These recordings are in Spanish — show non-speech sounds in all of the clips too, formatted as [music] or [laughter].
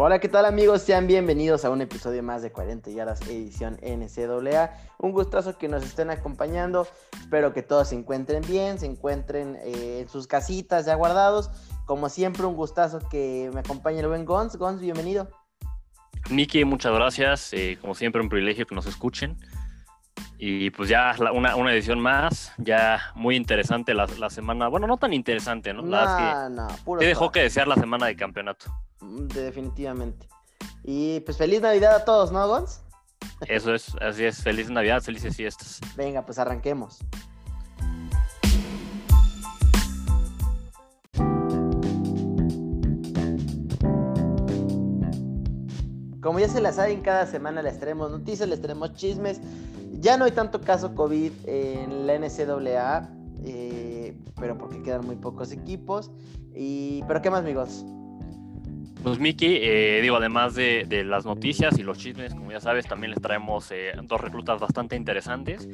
Hola, ¿qué tal amigos? Sean bienvenidos a un episodio más de 40 yardas edición NCAA. Un gustazo que nos estén acompañando. Espero que todos se encuentren bien, se encuentren eh, en sus casitas ya guardados. Como siempre, un gustazo que me acompañe el buen Gons. Gons, bienvenido. Miki, muchas gracias. Eh, como siempre, un privilegio que nos escuchen. Y pues ya una, una edición más, ya muy interesante la, la, semana. Bueno, no tan interesante, ¿no? No, no, puro. Te dejó que desear la semana de campeonato. Mm, definitivamente. Y pues feliz Navidad a todos, ¿no, Gons? Eso es, así es. Feliz Navidad, felices fiestas. Venga, pues arranquemos. Como ya se la saben, cada semana les traemos noticias, les traemos chismes. Ya no hay tanto caso COVID en la NCAA, eh, pero porque quedan muy pocos equipos. Y, pero ¿qué más, amigos? Pues Miki, eh, digo, además de, las noticias y los chismes, como ya sabes, también les traemos eh, dos reclutas bastante interesantes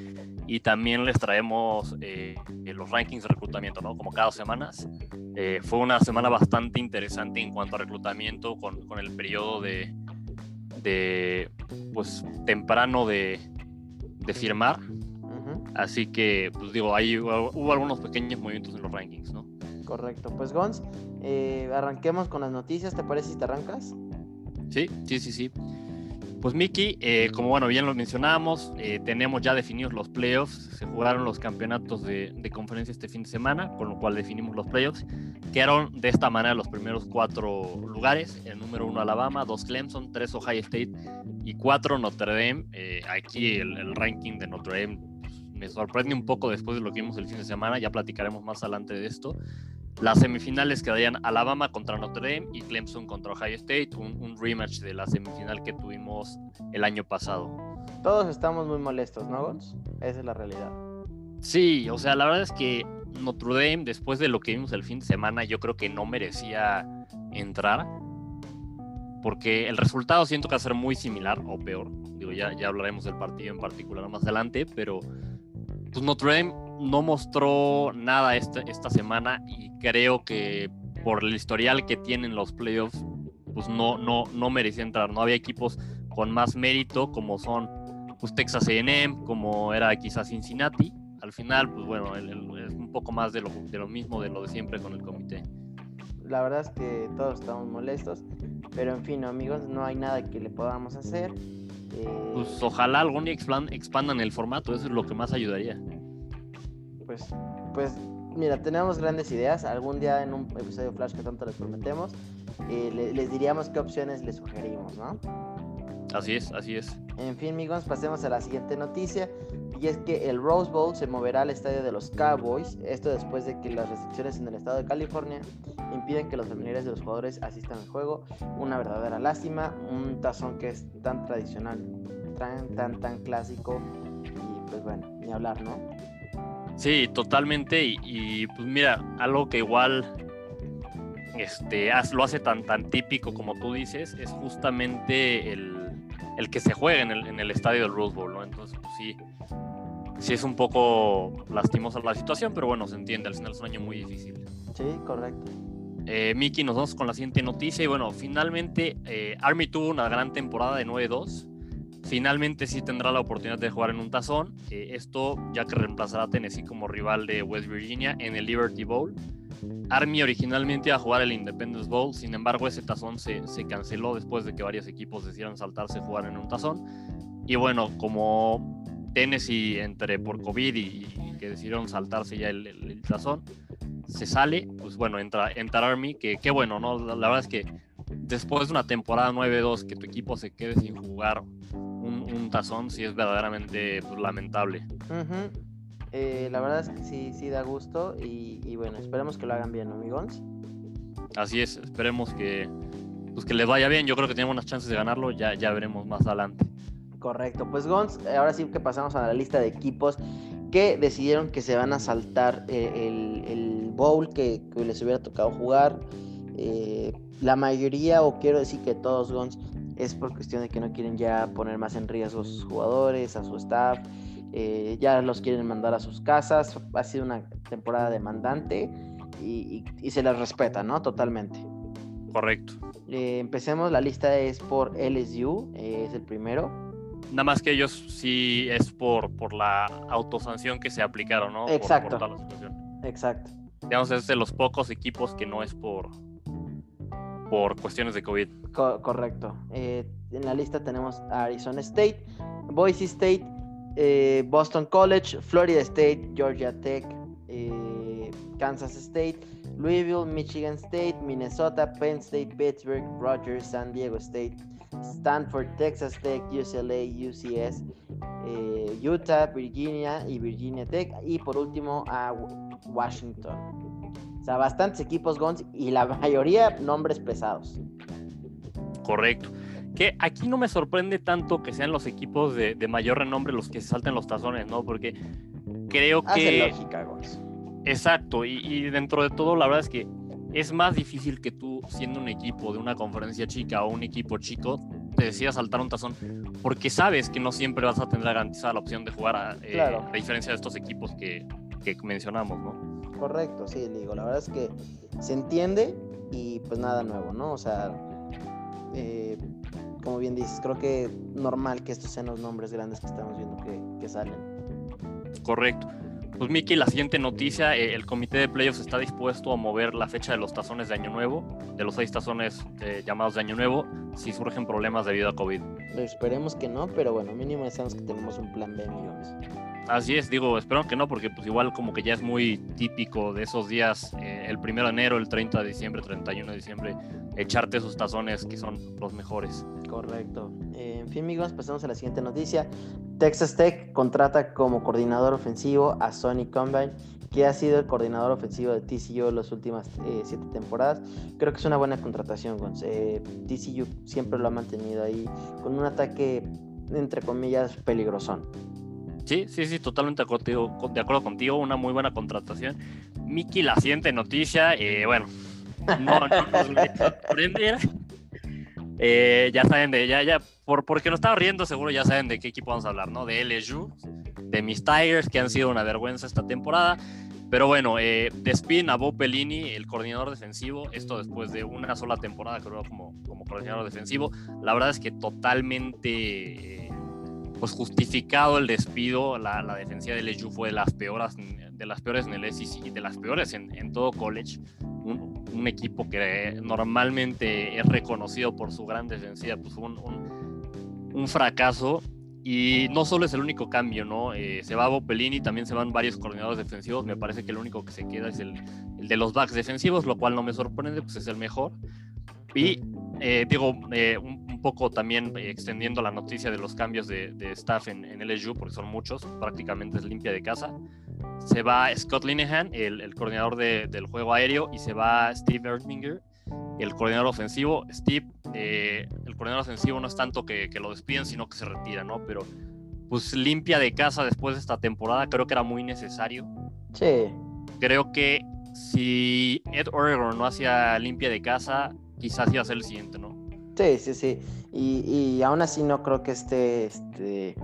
y también les traemos eh, los rankings de reclutamiento, ¿no? Como cada semana. fue una semana bastante interesante en cuanto a reclutamiento con, con el periodo de, de, pues, temprano de, de firmar. Así que, pues digo, ahí hubo algunos pequeños movimientos en los rankings, ¿no? Correcto. Pues Gons, eh, arranquemos con las noticias, ¿te parece si te arrancas? Sí, sí, sí, sí. Pues Miki, eh, como bueno, bien lo mencionábamos, eh, tenemos ya definidos los playoffs, se jugaron los campeonatos de, conferencia este fin de semana, con lo cual definimos los playoffs. Quedaron de esta manera los primeros cuatro lugares, el número uno Alabama, dos Clemson, tres Ohio State y cuatro Notre Dame. aquí el, el, ranking de Notre Dame pues, me sorprende un poco después de lo que vimos el fin de semana, ya platicaremos más adelante de esto. Las semifinales quedarían Alabama contra Notre Dame y Clemson contra Ohio State, un, rematch de la semifinal que tuvimos el año pasado. Todos estamos muy molestos, ¿no, Gons? Esa es la realidad. Sí, o sea, la verdad es que Notre Dame, después de lo que vimos el fin de semana, yo creo que no merecía entrar. Porque el resultado siento que va a ser muy similar o peor. Digo, ya, ya hablaremos del partido en particular más adelante, pero pues Notre Dame no mostró nada esta, esta semana y creo que por el historial que tienen los playoffs, pues no, no, no merecía entrar. No había equipos con más mérito como son pues, Texas AM, como era quizás Cincinnati. Al final, pues bueno, es un poco más de lo, de lo mismo, de lo de siempre con el comité. La verdad es que todos estamos molestos, pero en fin, amigos, no hay nada que le podamos hacer. Pues ojalá algún día expandan el formato, eso es lo que más ayudaría pues, pues mira, tenemos grandes ideas. Algún día en un episodio Flash que tanto les prometemos, eh, les diríamos qué opciones les sugerimos, ¿no? Así es, así es. En fin, amigos, pasemos a la siguiente noticia. Y es que el Rose Bowl se moverá al estadio de los Cowboys. Esto después de que las restricciones en el estado de California impiden que los familiares de los jugadores asistan al juego. Una verdadera lástima. Un tazón que es tan tradicional, tan, tan, tan clásico. Y pues bueno, ni hablar, ¿no? Sí, totalmente. Y, pues mira, algo que igual este, lo hace tan, tan típico como tú dices, es justamente el, que se juega en el, en el estadio del Rose Bowl, ¿no? Entonces, pues sí, sí es un poco lastimosa la situación, pero bueno, se entiende, al final es un año muy difícil. Sí, correcto. Eh, Miki, nos vamos con la siguiente noticia y bueno, finalmente eh, Army tuvo una gran temporada de 9-2 Finalmente sí tendrá la oportunidad de jugar en un tazón. Eh, esto ya que reemplazará a Tennessee como rival de West Virginia en el Liberty Bowl. Army originalmente iba a jugar el Independence Bowl, sin embargo ese tazón se, se canceló después de que varios equipos decidieron saltarse jugar en un tazón. Y bueno, como Tennessee entre por COVID y, que decidieron saltarse ya el, tazón, se sale, pues bueno, entra, entra Army, que qué bueno, ¿no? La, la, verdad es que después de una temporada 9-2 que tu equipo se quede sin jugar un, tazón sí es verdaderamente pues, lamentable. Eh, la verdad es que sí, sí da gusto y, bueno, esperemos que lo hagan bien, amigos. Así es, esperemos que, pues que les vaya bien. Yo creo que tenemos unas chances de ganarlo, ya, ya veremos más adelante. Correcto, pues Gons, ahora sí que pasamos a la lista de equipos que decidieron que se van a saltar eh, el, bowl que, les hubiera tocado jugar. Eh, la mayoría, o quiero decir que todos, Gons, es por cuestión de que no quieren ya poner más en riesgo a sus jugadores, a su staff, eh, ya los quieren mandar a sus casas. Ha sido una temporada demandante y, y, se les respeta, ¿no? Totalmente. Correcto. Eh, empecemos, la lista es por LSU, eh, es el primero. Nada más que ellos sí es por, por la autosanción que se aplicaron, ¿no? Por- Exacto. por toda la situación. Exacto. Digamos, es de los pocos equipos que no es por, por cuestiones de COVID. Co- correcto. Eh, en la lista tenemos Arizona State, Boise State, eh, Boston College, Florida State, Georgia Tech, eh, Kansas State, Louisville, Michigan State, Minnesota, Penn State, Pittsburgh, Rogers, San Diego State, Stanford, Texas Tech, UCLA, UCS, Utah, Virginia y Virginia Tech. Y por último a Wa- Washington. O sea, bastantes equipos Gons y la mayoría nombres pesados. Correcto. Que aquí no me sorprende tanto que sean los equipos de, de mayor renombre los que se salten los tazones, ¿no? Porque creo Hace que... lógica, Gons. Exacto, y, y dentro de todo, la verdad es que es más difícil que tú, siendo un equipo de una conferencia chica o un equipo chico, te decidas saltar un tazón, porque sabes que no siempre vas a tener garantizada la opción de jugar, a, eh, Claro. a diferencia de estos equipos que, que mencionamos, ¿no? Correcto, sí, le digo, la verdad es que se entiende y pues nada nuevo, ¿no? O sea, eh, como bien dices, creo que normal que estos sean los nombres grandes que estamos viendo que, que salen. Correcto. Pues Miki, la siguiente noticia, eh, el comité de playoffs está dispuesto a mover la fecha de los tazones de Año Nuevo, de los seis tazones eh, llamados de Año Nuevo, si surgen problemas debido a COVID. Esperemos que no, pero bueno, mínimo sabemos que tenemos un plan B, amigos. Así es, digo, espero que no, porque pues igual como que ya es muy típico de esos días, eh, el 1 de enero, el 30 de diciembre, 31 de diciembre, echarte esos tazones que son los mejores. Correcto. Eh, en fin, amigos, pasamos a la siguiente noticia. Texas Tech contrata como coordinador ofensivo a Sonny Combine, que ha sido el coordinador ofensivo de TCU las últimas eh, siete temporadas. Creo que es una buena contratación, Gonz. Eh, TCU siempre lo ha mantenido ahí con un ataque, entre comillas, peligrosón. Sí, sí, sí, totalmente contigo- con- de acuerdo contigo, una muy buena contratación. Miki, la siguiente noticia, eh, bueno, no, no nos. Eh, ya saben de, ya, ya, por, porque nos estaba riendo, seguro ya saben de qué equipo vamos a hablar, ¿no? De LSU, de mis Tigers, que han sido una vergüenza esta temporada. Pero bueno, eh, despiden a Bob Bellini, el coordinador defensivo, esto después de una sola temporada, creo, como, como coordinador defensivo. La verdad es que totalmente eh, pues justificado el despido. La, la defensiva de LSU fue de las peores, de las peores en el SEC, de las peores en, en todo college. Un, un equipo que normalmente es reconocido por su gran defensiva, pues fue un, un, un fracaso. Y no solo es el único cambio, ¿no? Eh, se va Bob Bellini, también se van varios coordinadores defensivos. Me parece que el único que se queda es el, el de los backs defensivos, lo cual no me sorprende, pues es el mejor. Y eh, digo, eh, un, poco también eh, extendiendo la noticia de los cambios de, de staff en, en, LSU, porque son muchos, prácticamente es limpia de casa. Se va Scott Linehan, el, el coordinador de, del juego aéreo, y se va Steve Erdminger, el coordinador ofensivo. Steve, eh, el coordinador ofensivo no es tanto que, que, lo despiden, sino que se retira, ¿no? Pero pues limpia de casa después de esta temporada, creo que era muy necesario. Sí. Creo que si Ed Oregon no hacía limpia de casa, quizás iba a ser el siguiente, ¿no? Sí, sí, sí. Y, y aún así no creo que esté, este,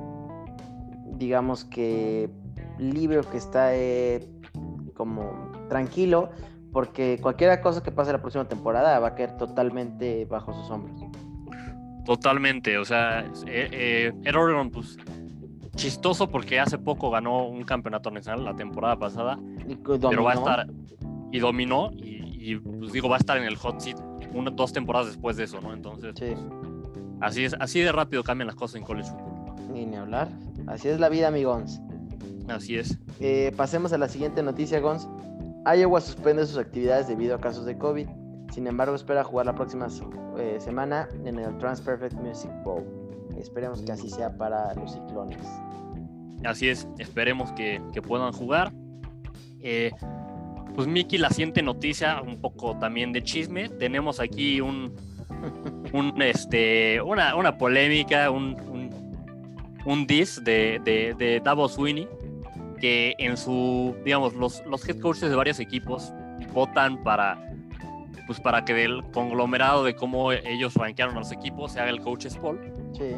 digamos que libre o que está eh, como tranquilo, porque cualquier cosa que pase la próxima temporada va a caer totalmente bajo sus hombros. Totalmente, o sea, eh, eh, Oregon, pues chistoso porque hace poco ganó un campeonato nacional la temporada pasada, y pero va a estar y dominó y, y, pues digo va a estar en el hot seat una, dos temporadas después de eso, ¿no? Entonces, sí. pues, así es, así de rápido cambian las cosas en college football. Ni, ni hablar, así es la vida, amigos. Así es. Eh, pasemos a la siguiente noticia, Gons. Iowa suspende sus actividades debido a casos de COVID. Sin embargo, espera jugar la próxima eh, semana en el Transperfect Music Bowl. Esperemos que así sea para los ciclones. Así es, esperemos que, que puedan jugar. Eh, pues Miki, la siguiente noticia, un poco también de chisme. Tenemos aquí un, un este, una, una polémica, un, un, un diss de, de, de Davos Sweeney, que en su, digamos, los, los head coaches de varios equipos votan para, pues para que del conglomerado de cómo ellos rankearon a los equipos se haga el coaches poll. Sí.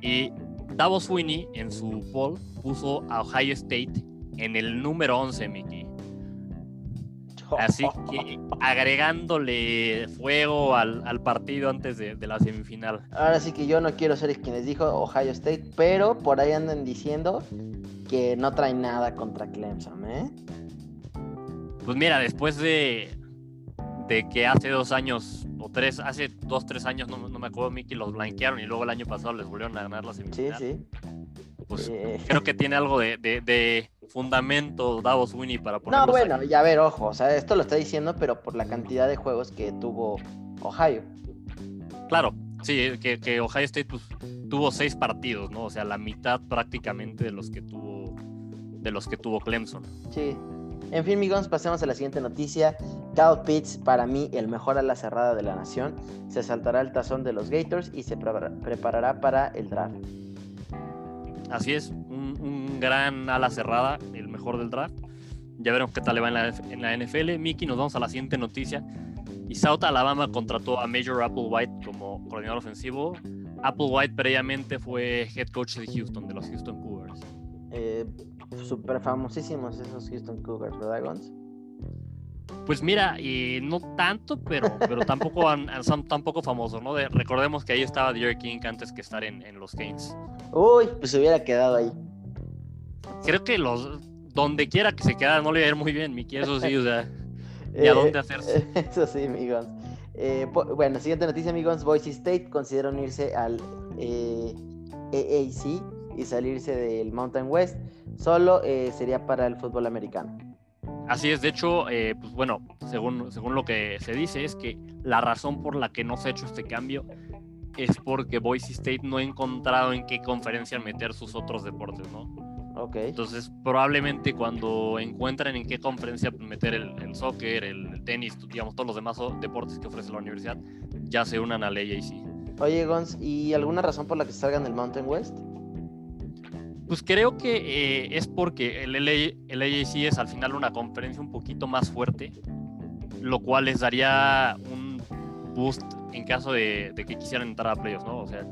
Y Davos Sweeney en su poll puso a Ohio State en el número 11, Mickey. Así [laughs] que agregándole fuego al, partido antes de, la semifinal. Ahora sí que yo no quiero ser quien les dijo Ohio State, pero por ahí andan diciendo que no trae nada contra Clemson, ¿eh? Pues mira, después de, de que hace dos años o tres, hace dos, tres años, no, me acuerdo, Mickey, los blanquearon y luego el año pasado les volvieron a ganar la semifinal. Sí, sí. Pues eh. creo que tiene algo de, de, fundamento Davos Winnie para ponerlo. No, bueno, ya ver, ojo, o sea, esto lo está diciendo, pero por la cantidad de juegos que tuvo Ohio. Claro, sí, que, que Ohio State pues, tuvo seis partidos, ¿no? O sea, la mitad prácticamente de los que tuvo de los que tuvo Clemson. Sí. En fin, amigos, pasemos a la siguiente noticia. Cal Pitts, para mí el mejor ala cerrada de la nación, se saltará el tazón de los Gators y se preparará para el draft. Así es, un, gran ala cerrada, el mejor del draft. Ya veremos qué tal le va en la, NFL. Mickey, nos vamos a la siguiente noticia. Y South Alabama contrató a Major Applewhite como coordinador ofensivo. Applewhite previamente fue head coach de Houston, de los Houston Cougars. Eh, Súper famosísimos esos Houston Cougars, ¿verdad, Gons? Pues mira, y no tanto, pero, pero tampoco son tampoco famosos, ¿no? recordemos que ahí estaba Derek King antes que estar en, los Games. Uy, pues se hubiera quedado ahí. Creo que los donde quiera que se quedara no le iba a ir muy bien, Miki, eso sí, o sea, ¿y a dónde hacerse? [laughs] Eso sí, amigos. Eh, bueno, siguiente noticia, amigos. Boise State considera unirse al eh, AAC y salirse del Mountain West. Solo eh, sería para el fútbol americano. Así es, de hecho, eh, pues bueno, según, según lo que se dice es que la razón por la que no se ha hecho este cambio es porque Boise State no ha encontrado en qué conferencia meter sus otros deportes, ¿no? Ok. Entonces, probablemente cuando encuentren en qué conferencia meter el, soccer, el, tenis, digamos, todos los demás deportes que ofrece la universidad, ya se unan a la AAC. Oye, Gons, ¿y alguna razón por la que salgan del Mountain West? Pues creo que eh, es porque el, el AAC es al final una conferencia un poquito más fuerte, lo cual les daría un boost en caso de, que quisieran entrar a playoffs, ¿no? O sea,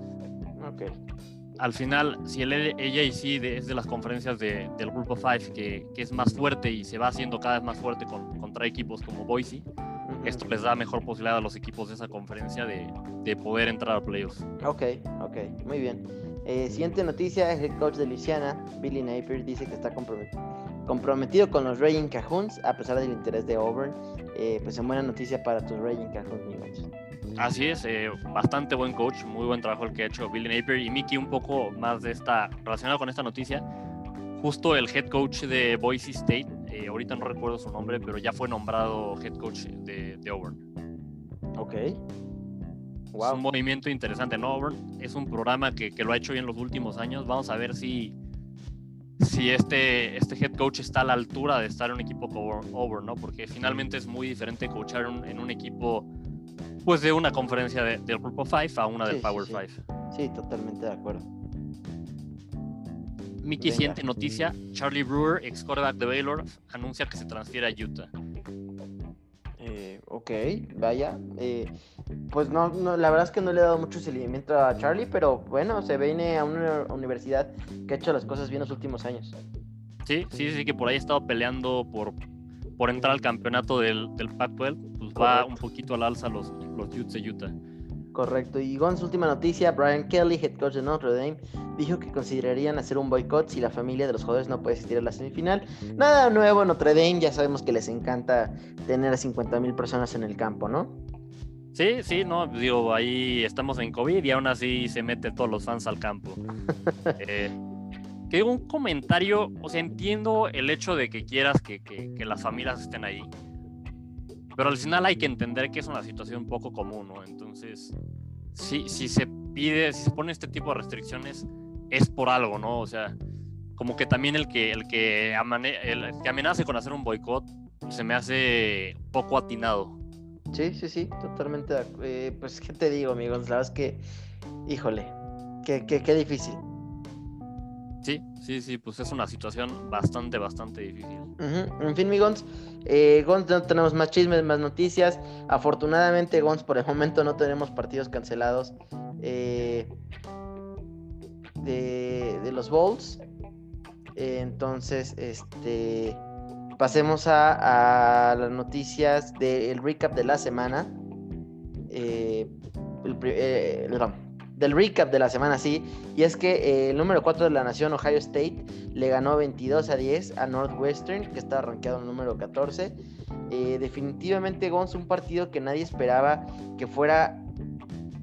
al final, si el AAC es de las conferencias del Grupo 5 que, que, es más fuerte y se va haciendo cada vez más fuerte con, contra equipos como Boise, esto les da mejor posibilidad a los equipos de esa conferencia de, de poder entrar a playoffs. Ok, ok, muy bien. Eh, siguiente noticia, el head coach de Luisiana, Billy Napier, dice que está comprometido con los Raging Cajuns a pesar del interés de Auburn. Eh, pues en buena noticia para tus Raging Cajuns, Así es, eh, bastante buen coach, muy buen trabajo el que ha hecho Billy Napier y Mickey un poco más de esta, relacionado con esta noticia, justo el head coach de Boise State, ahorita no recuerdo su nombre, pero ya fue nombrado head coach de, de Auburn. Ok. Es un movimiento interesante, ¿no? es un programa que, lo ha hecho bien los últimos años. Vamos a ver si, si este, este head coach está a la altura de estar en un equipo como Auburn, ¿no? Porque finalmente es muy diferente coachar en un equipo pues de una conferencia del Grupo 5 a una del Power 5. Sí, totalmente de acuerdo. Mickey, siguiente noticia. Charlie Brewer, ex quarterback de Baylor, anuncia que se transfiere a Utah. Eh, ok, vaya. Eh, pues no, la verdad es que no le he dado mucho seguimiento a Charlie, pero bueno, se viene a una universidad que ha hecho las cosas bien los últimos años. Sí, sí, sí, que por ahí ha estado peleando por, por entrar al campeonato del, del Pac-12, pues va un poquito al alza los, los Utes de Utah. Correcto. Y con su última noticia, Brian Kelly, head coach de Notre Dame, dijo que considerarían hacer un boicot si la familia de los jugadores no puede asistir a la semifinal. Nada nuevo, Notre Dame, ya sabemos que les encanta tener a 50 mil personas en el campo, ¿no? Sí, sí, no, digo, ahí estamos en COVID y aún así se mete todos los fans al campo. [laughs] eh, que un comentario, o sea, entiendo el hecho de que quieras que, que las familias estén ahí, pero al final hay que entender que es una situación un poco común, ¿no? Entonces, si, si se pide, si se pone este tipo de restricciones, es por algo, ¿no? O sea, como que también el que, el que, el que amenace con hacer un boicot se me hace poco atinado. Sí, sí, sí, totalmente. Eh, pues, ¿qué te digo, amigos? La verdad es que, híjole, qué, qué, qué difícil. Sí, sí, sí, pues es una situación bastante, bastante difícil. En fin, mi Gons, eh, Gons no tenemos más chismes, más noticias. Afortunadamente, Gons, por el momento no tenemos partidos cancelados eh, de, los Bowls. entonces, este, pasemos a, las noticias del recap de la semana. Eh, eh, del recap de la semana, sí. Y es que eh, el número 4 de la nación, Ohio State, le ganó 22 a 10 a Northwestern, que está rankeado en el número 14. definitivamente, Gonz, un partido que nadie esperaba que fuera.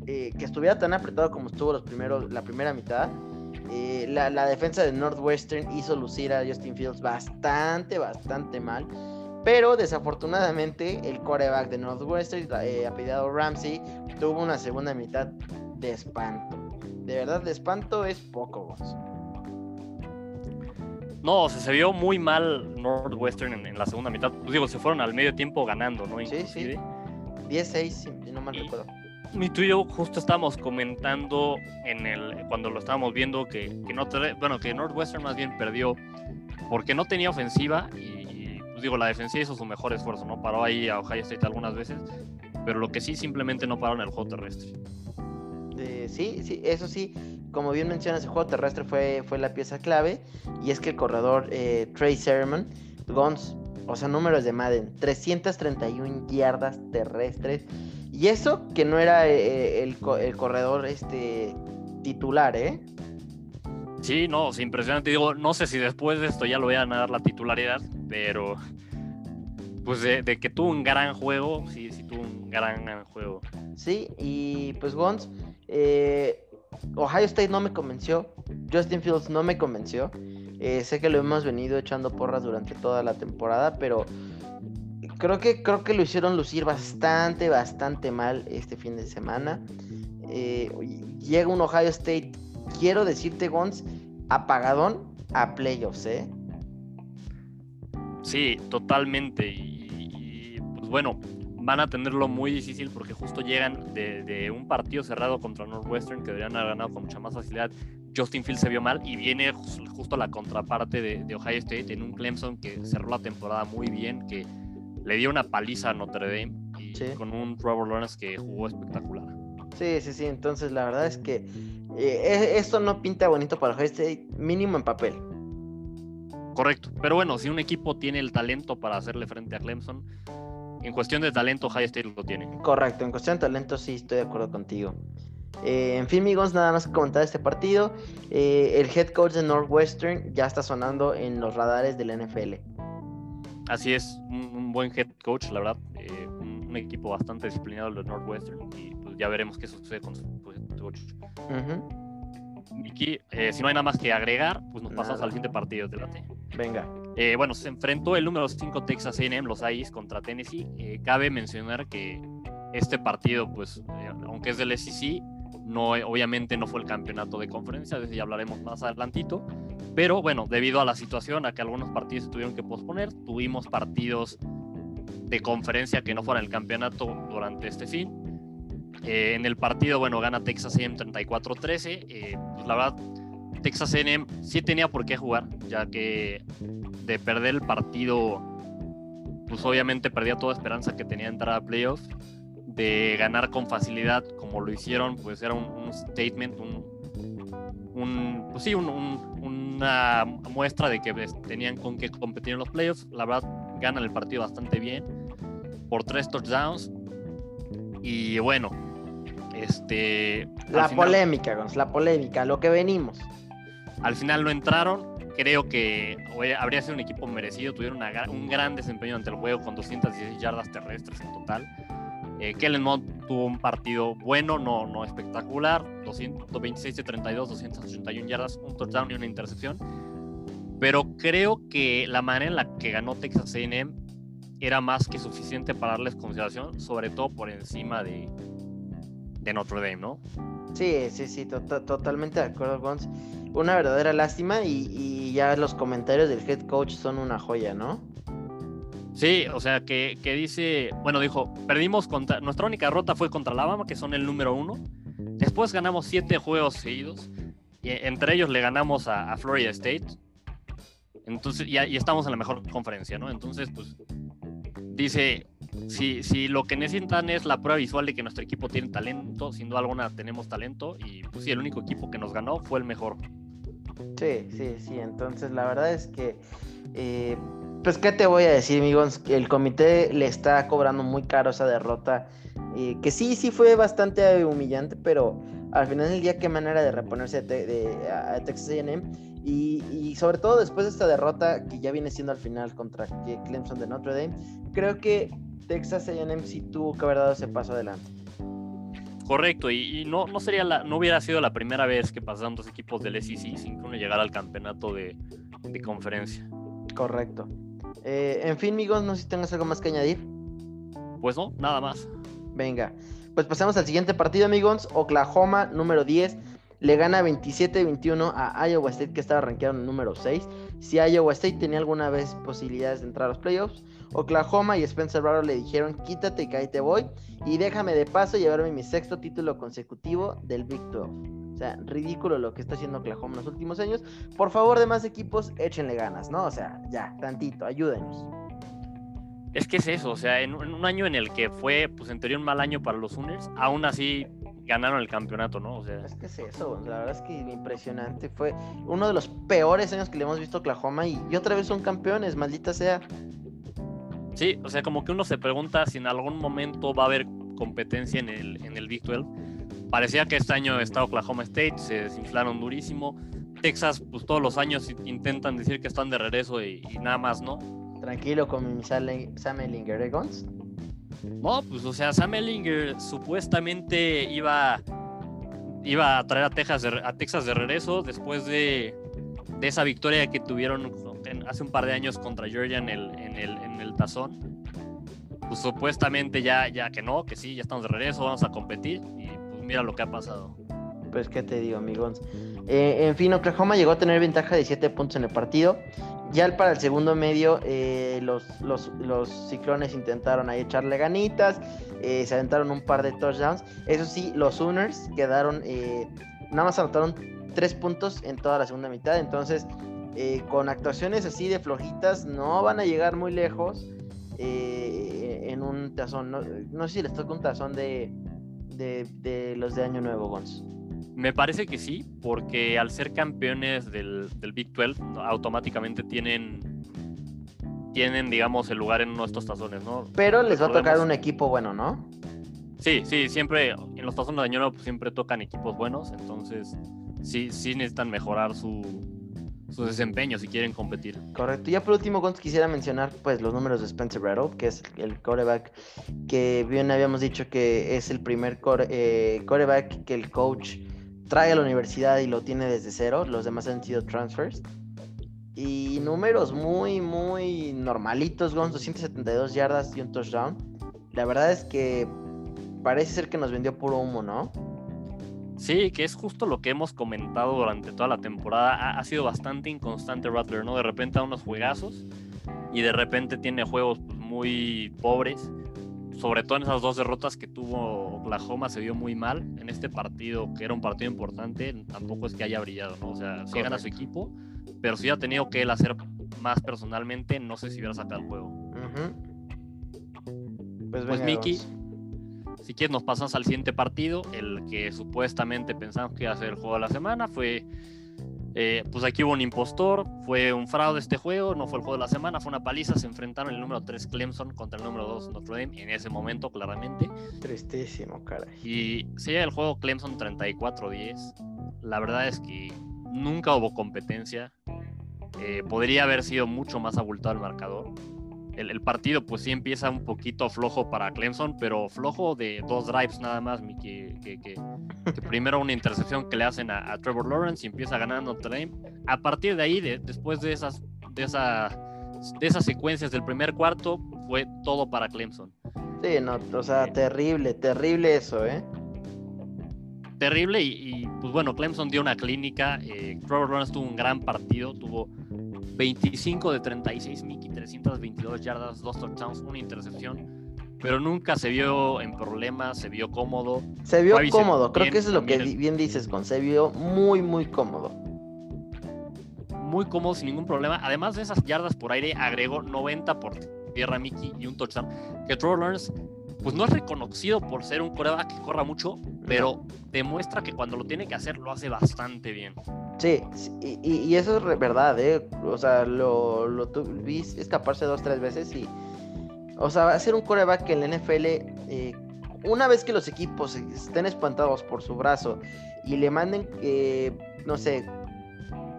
que estuviera tan apretado como estuvo los primeros, la primera mitad. Eh, la, defensa de Northwestern hizo lucir a Justin Fields bastante, bastante mal. Pero desafortunadamente el coreback de Northwestern, eh, apellidado Ramsey, tuvo una segunda mitad de espanto. De verdad, de espanto es poco, No, se vio muy mal Northwestern en, la segunda mitad. Pues digo, se fueron al medio tiempo ganando, ¿no? Sí, sí. 10-6, si no mal recuerdo y tú y yo justo estábamos comentando en el cuando lo estábamos viendo que, que no bueno que Northwestern más bien perdió porque no tenía ofensiva y pues digo la defensiva hizo su mejor esfuerzo no paró ahí a Ohio State algunas veces pero lo que sí simplemente no paró en el juego terrestre sí sí eso sí como bien mencionas el juego terrestre fue fue la pieza clave y es que el corredor eh, Trey Sermon Gons o sea números de Madden 331 yardas terrestres y eso que no era eh, el, corredor este titular, ¿eh? Sí, no, es impresionante. Digo, no sé si después de esto ya lo vayan a dar la titularidad, pero pues de, que tuvo un gran juego, sí, sí tuvo un gran, juego. Sí, y pues Gons, eh, Ohio State no me convenció, Justin Fields no me convenció. Eh, sé que lo hemos venido echando porras durante toda la temporada, pero creo que, creo que lo hicieron lucir bastante, bastante mal este fin de semana. Eh, llega un Ohio State, quiero decirte, Gons, apagadón a playoffs, ¿eh? Sí, totalmente. Y, pues bueno, van a tenerlo muy difícil porque justo llegan de, un partido cerrado contra Northwestern que deberían haber ganado con mucha más facilidad. Justin Fields se vio mal y viene justo la contraparte de, de Ohio State en un Clemson que cerró la temporada muy bien, que le dio una paliza a Notre Dame y con un Trevor Lawrence que jugó espectacular. Sí, sí, sí. Entonces, la verdad es que eh, esto no pinta bonito para Ohio State, mínimo en papel. Correcto. Pero bueno, si un equipo tiene el talento para hacerle frente a Clemson, en cuestión de talento, Ohio State lo tiene. Correcto, en cuestión de talento, sí, estoy de acuerdo contigo. Eh, en fin, amigos, nada más que comentar este partido. Eh, el head coach de Northwestern ya está sonando en los radares del NFL. Así es, un, buen head coach, la verdad, eh, un, equipo bastante disciplinado de Northwestern y pues ya veremos qué sucede con su head coach. Miki, eh, si no hay nada más que agregar, pues nos pasamos al siguiente partido, delante. Venga. Eh, bueno, se enfrentó el número 5 Texas A&M, los Aggies, contra Tennessee. cabe mencionar que este partido, pues, aunque es del SEC, no, obviamente no fue el campeonato de conferencia, de eso ya hablaremos más adelantito. Pero bueno, debido a la situación, a que algunos partidos se tuvieron que posponer, tuvimos partidos de conferencia que no fueran el campeonato durante este fin. Eh, en el partido, bueno, gana Texas A&M 34-13. Eh, pues la verdad, Texas A&M sí tenía por qué jugar, ya que de perder el partido, pues obviamente perdía toda esperanza que tenía de entrar a playoffs. De ganar con facilidad, como lo hicieron, pues era un, statement, un, un, pues sí, un, una muestra de que pues, tenían con qué competir en los playoffs. La verdad, ganan el partido bastante bien por tres touchdowns. Y bueno, este. La polémica, Gons, la polémica, lo que venimos. Al final no entraron. Creo que habría sido un equipo merecido. Tuvieron un gran desempeño ante el juego con 216 yardas terrestres en total. Eh, Kellen Mond tuvo un partido bueno, no, no espectacular, 226 de 32, 281 yardas, un touchdown y una intercepción. Pero creo que la manera en la que ganó Texas AM era más que suficiente para darles consideración, sobre todo por encima de, Notre Dame, ¿no? Sí, sí, sí, totalmente de acuerdo, Gons. Una verdadera lástima y, ya los comentarios del head coach son una joya, ¿no? Sí, o sea, que, dice, bueno, dijo, perdimos contra, nuestra única derrota fue contra Alabama, que son el número uno. Después ganamos siete juegos seguidos, y entre ellos le ganamos a, Florida State. Entonces, y, y, estamos en la mejor conferencia, ¿no? Entonces, pues, dice, si, si lo que necesitan es la prueba visual de que nuestro equipo tiene talento, sin duda alguna tenemos talento, y pues sí, el único equipo que nos ganó fue el mejor. Sí, sí, sí, entonces la verdad es que... Eh, Pues, ¿qué te voy a decir, amigos? El comité le está cobrando muy caro esa derrota. Eh, que sí, sí fue bastante humillante, pero al final del día, qué manera de reponerse de, Texas AM. Y, sobre todo después de esta derrota que ya viene siendo al final contra Clemson de Notre Dame, creo que Texas AM sí tuvo que haber dado ese paso adelante. Correcto, y, no, no, sería la, no hubiera sido la primera vez que pasaron dos equipos del SEC sin que uno llegara al campeonato de, conferencia. Correcto. Eh, en fin, amigos, no sé si tengas algo más que añadir. Pues no, nada más. Venga, pues pasamos al siguiente partido, amigos. Oklahoma, número 10, le gana 27-21 a Iowa State, que estaba rankeado en el número 6. Si Iowa State tenía alguna vez posibilidades de entrar a los playoffs, Oklahoma y Spencer Rattler le dijeron, quítate que ahí te voy y déjame de paso llevarme mi sexto título consecutivo del Big 12. O sea, ridículo lo que está haciendo Oklahoma en los últimos años. Por favor, demás equipos, échenle ganas, ¿no? O sea, ya, tantito, ayúdenos. Es que es eso, o sea, en un año en el que fue, pues en teoría un mal año para los Sooners, aún así ganaron el campeonato, ¿no? O sea... Es que es eso, la verdad es que impresionante. Fue uno de los peores años que le hemos visto a Oklahoma y, y otra vez son campeones, maldita sea. Sí, o sea, como que uno se pregunta si en algún momento va a haber competencia en el, en el Big 12. Parecía que este año está Oklahoma State, se desinflaron durísimo. Texas, pues todos los años intentan decir que están de regreso y, nada más, ¿no? Tranquilo con mi Sam Ellinger, ¿eh, No, pues o sea, Sam Ellinger supuestamente iba, iba a traer a Texas, de, a Texas de regreso después de, de esa victoria que tuvieron hace un par de años contra Georgia en el, en el, en el tazón. Pues supuestamente ya, ya que no, que sí, ya estamos de regreso, vamos a competir y pues mira lo que ha pasado. Pues qué te digo, amigos. Eh, en fin, Oklahoma llegó a tener ventaja de 7 puntos en el partido. Ya para el segundo medio, eh, los, los, los, ciclones intentaron ahí echarle ganitas, eh, se aventaron un par de touchdowns. Eso sí, los Sooners quedaron, nada más anotaron 3 puntos en toda la segunda mitad. Entonces, eh, con actuaciones así de flojitas no van a llegar muy lejos eh, en un tazón. No, sé si les toca un tazón de, de, los de Año Nuevo, Gons. Me parece que sí, porque al ser campeones del, Big 12, automáticamente tienen, tienen, digamos, el lugar en uno de estos tazones, ¿no? Pero les va a tocar un equipo bueno, ¿no? Sí, sí, siempre en los tazones de Año Nuevo pues, siempre tocan equipos buenos, entonces sí, sí necesitan mejorar su, su desempeño si quieren competir. Correcto. Ya por último, quisiera mencionar pues los números de Spencer Rattle, que es el coreback que bien habíamos dicho que es el primer core, eh, coreback que el coach trae a la universidad y lo tiene desde cero. Los demás han sido transfers. Y números muy, muy normalitos, Gon, 272 yardas y un touchdown. La verdad es que parece ser que nos vendió puro humo, ¿no? Sí, que es justo lo que hemos comentado durante toda la temporada. Ha, sido bastante inconstante Rattler, ¿no? De repente a unos juegazos y de repente tiene juegos pues, muy pobres. Sobre todo en esas dos derrotas que tuvo Oklahoma se vio muy mal. En este partido, que era un partido importante, tampoco es que haya brillado, ¿no? O sea, sí gana su equipo, pero si hubiera tenido que él hacer más personalmente, no sé si hubiera sacado el juego. Pues, pues Miki, si quieres, nos pasamos al siguiente partido, el que supuestamente pensamos que iba a ser el juego de la semana. Fue, eh, pues aquí hubo un impostor, fue un fraude este juego, no fue el juego de la semana, fue una paliza. Se enfrentaron el número 3 Clemson contra el número 2 Notre Dame en ese momento, claramente. Tristísimo, caray. Y se el juego Clemson 34-10. La verdad es que nunca hubo competencia. Eh, podría haber sido mucho más abultado el marcador el, partido pues sí empieza un poquito flojo para Clemson, pero flojo de dos drives nada más, que, que, primero una intercepción que le hacen a, Trevor Lawrence y empieza ganando Notre A partir de ahí, después de esas, de, de esas secuencias del primer cuarto, fue todo para Clemson. Sí, no, o sea, terrible, terrible eso, ¿eh? Terrible y, pues bueno, Clemson dio una clínica, eh, Trevor Lawrence tuvo un gran partido, tuvo 25 de 36, Mickey, 322 yardas, dos touchdowns, una intercepción. Pero nunca se vio en problemas, se vio cómodo. Se vio cómodo, creo que eso es lo que bien dices, con se vio muy, muy cómodo. Muy cómodo, sin ningún problema. Además de esas yardas por aire, agregó 90 por tierra Mickey y un touchdown. Que Trevor Lawrence, pues no es reconocido por ser un coreback que corra mucho, pero demuestra que cuando lo tiene que hacer, lo hace bastante bien. Sí, y, eso es verdad, ¿eh? O sea, lo, lo vi escaparse dos, tres veces y... O sea, va a ser un coreback que en la NFL, eh, una vez que los equipos estén espantados por su brazo y le manden, eh, no sé,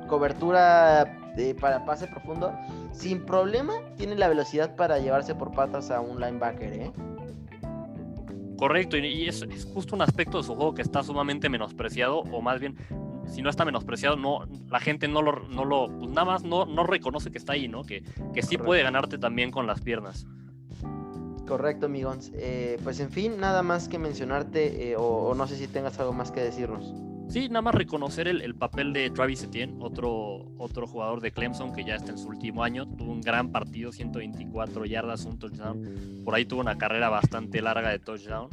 cobertura para pase profundo, sin problema tiene la velocidad para llevarse por patas a un linebacker, ¿eh? Correcto, y es, es, justo un aspecto de su juego que está sumamente menospreciado, o más bien si no está menospreciado, no, la gente no lo, no lo pues nada más no, no reconoce que está ahí, ¿no? Que, que sí puede ganarte también con las piernas. Correcto, amigos. Eh, pues en fin, nada más que mencionarte, eh, o, no sé si tengas algo más que decirnos. Sí, nada más reconocer el, papel de Travis Etienne, otro, otro jugador de Clemson que ya está en su último año. Tuvo un gran partido, 124 yardas, un touchdown. Por ahí tuvo una carrera bastante larga de touchdown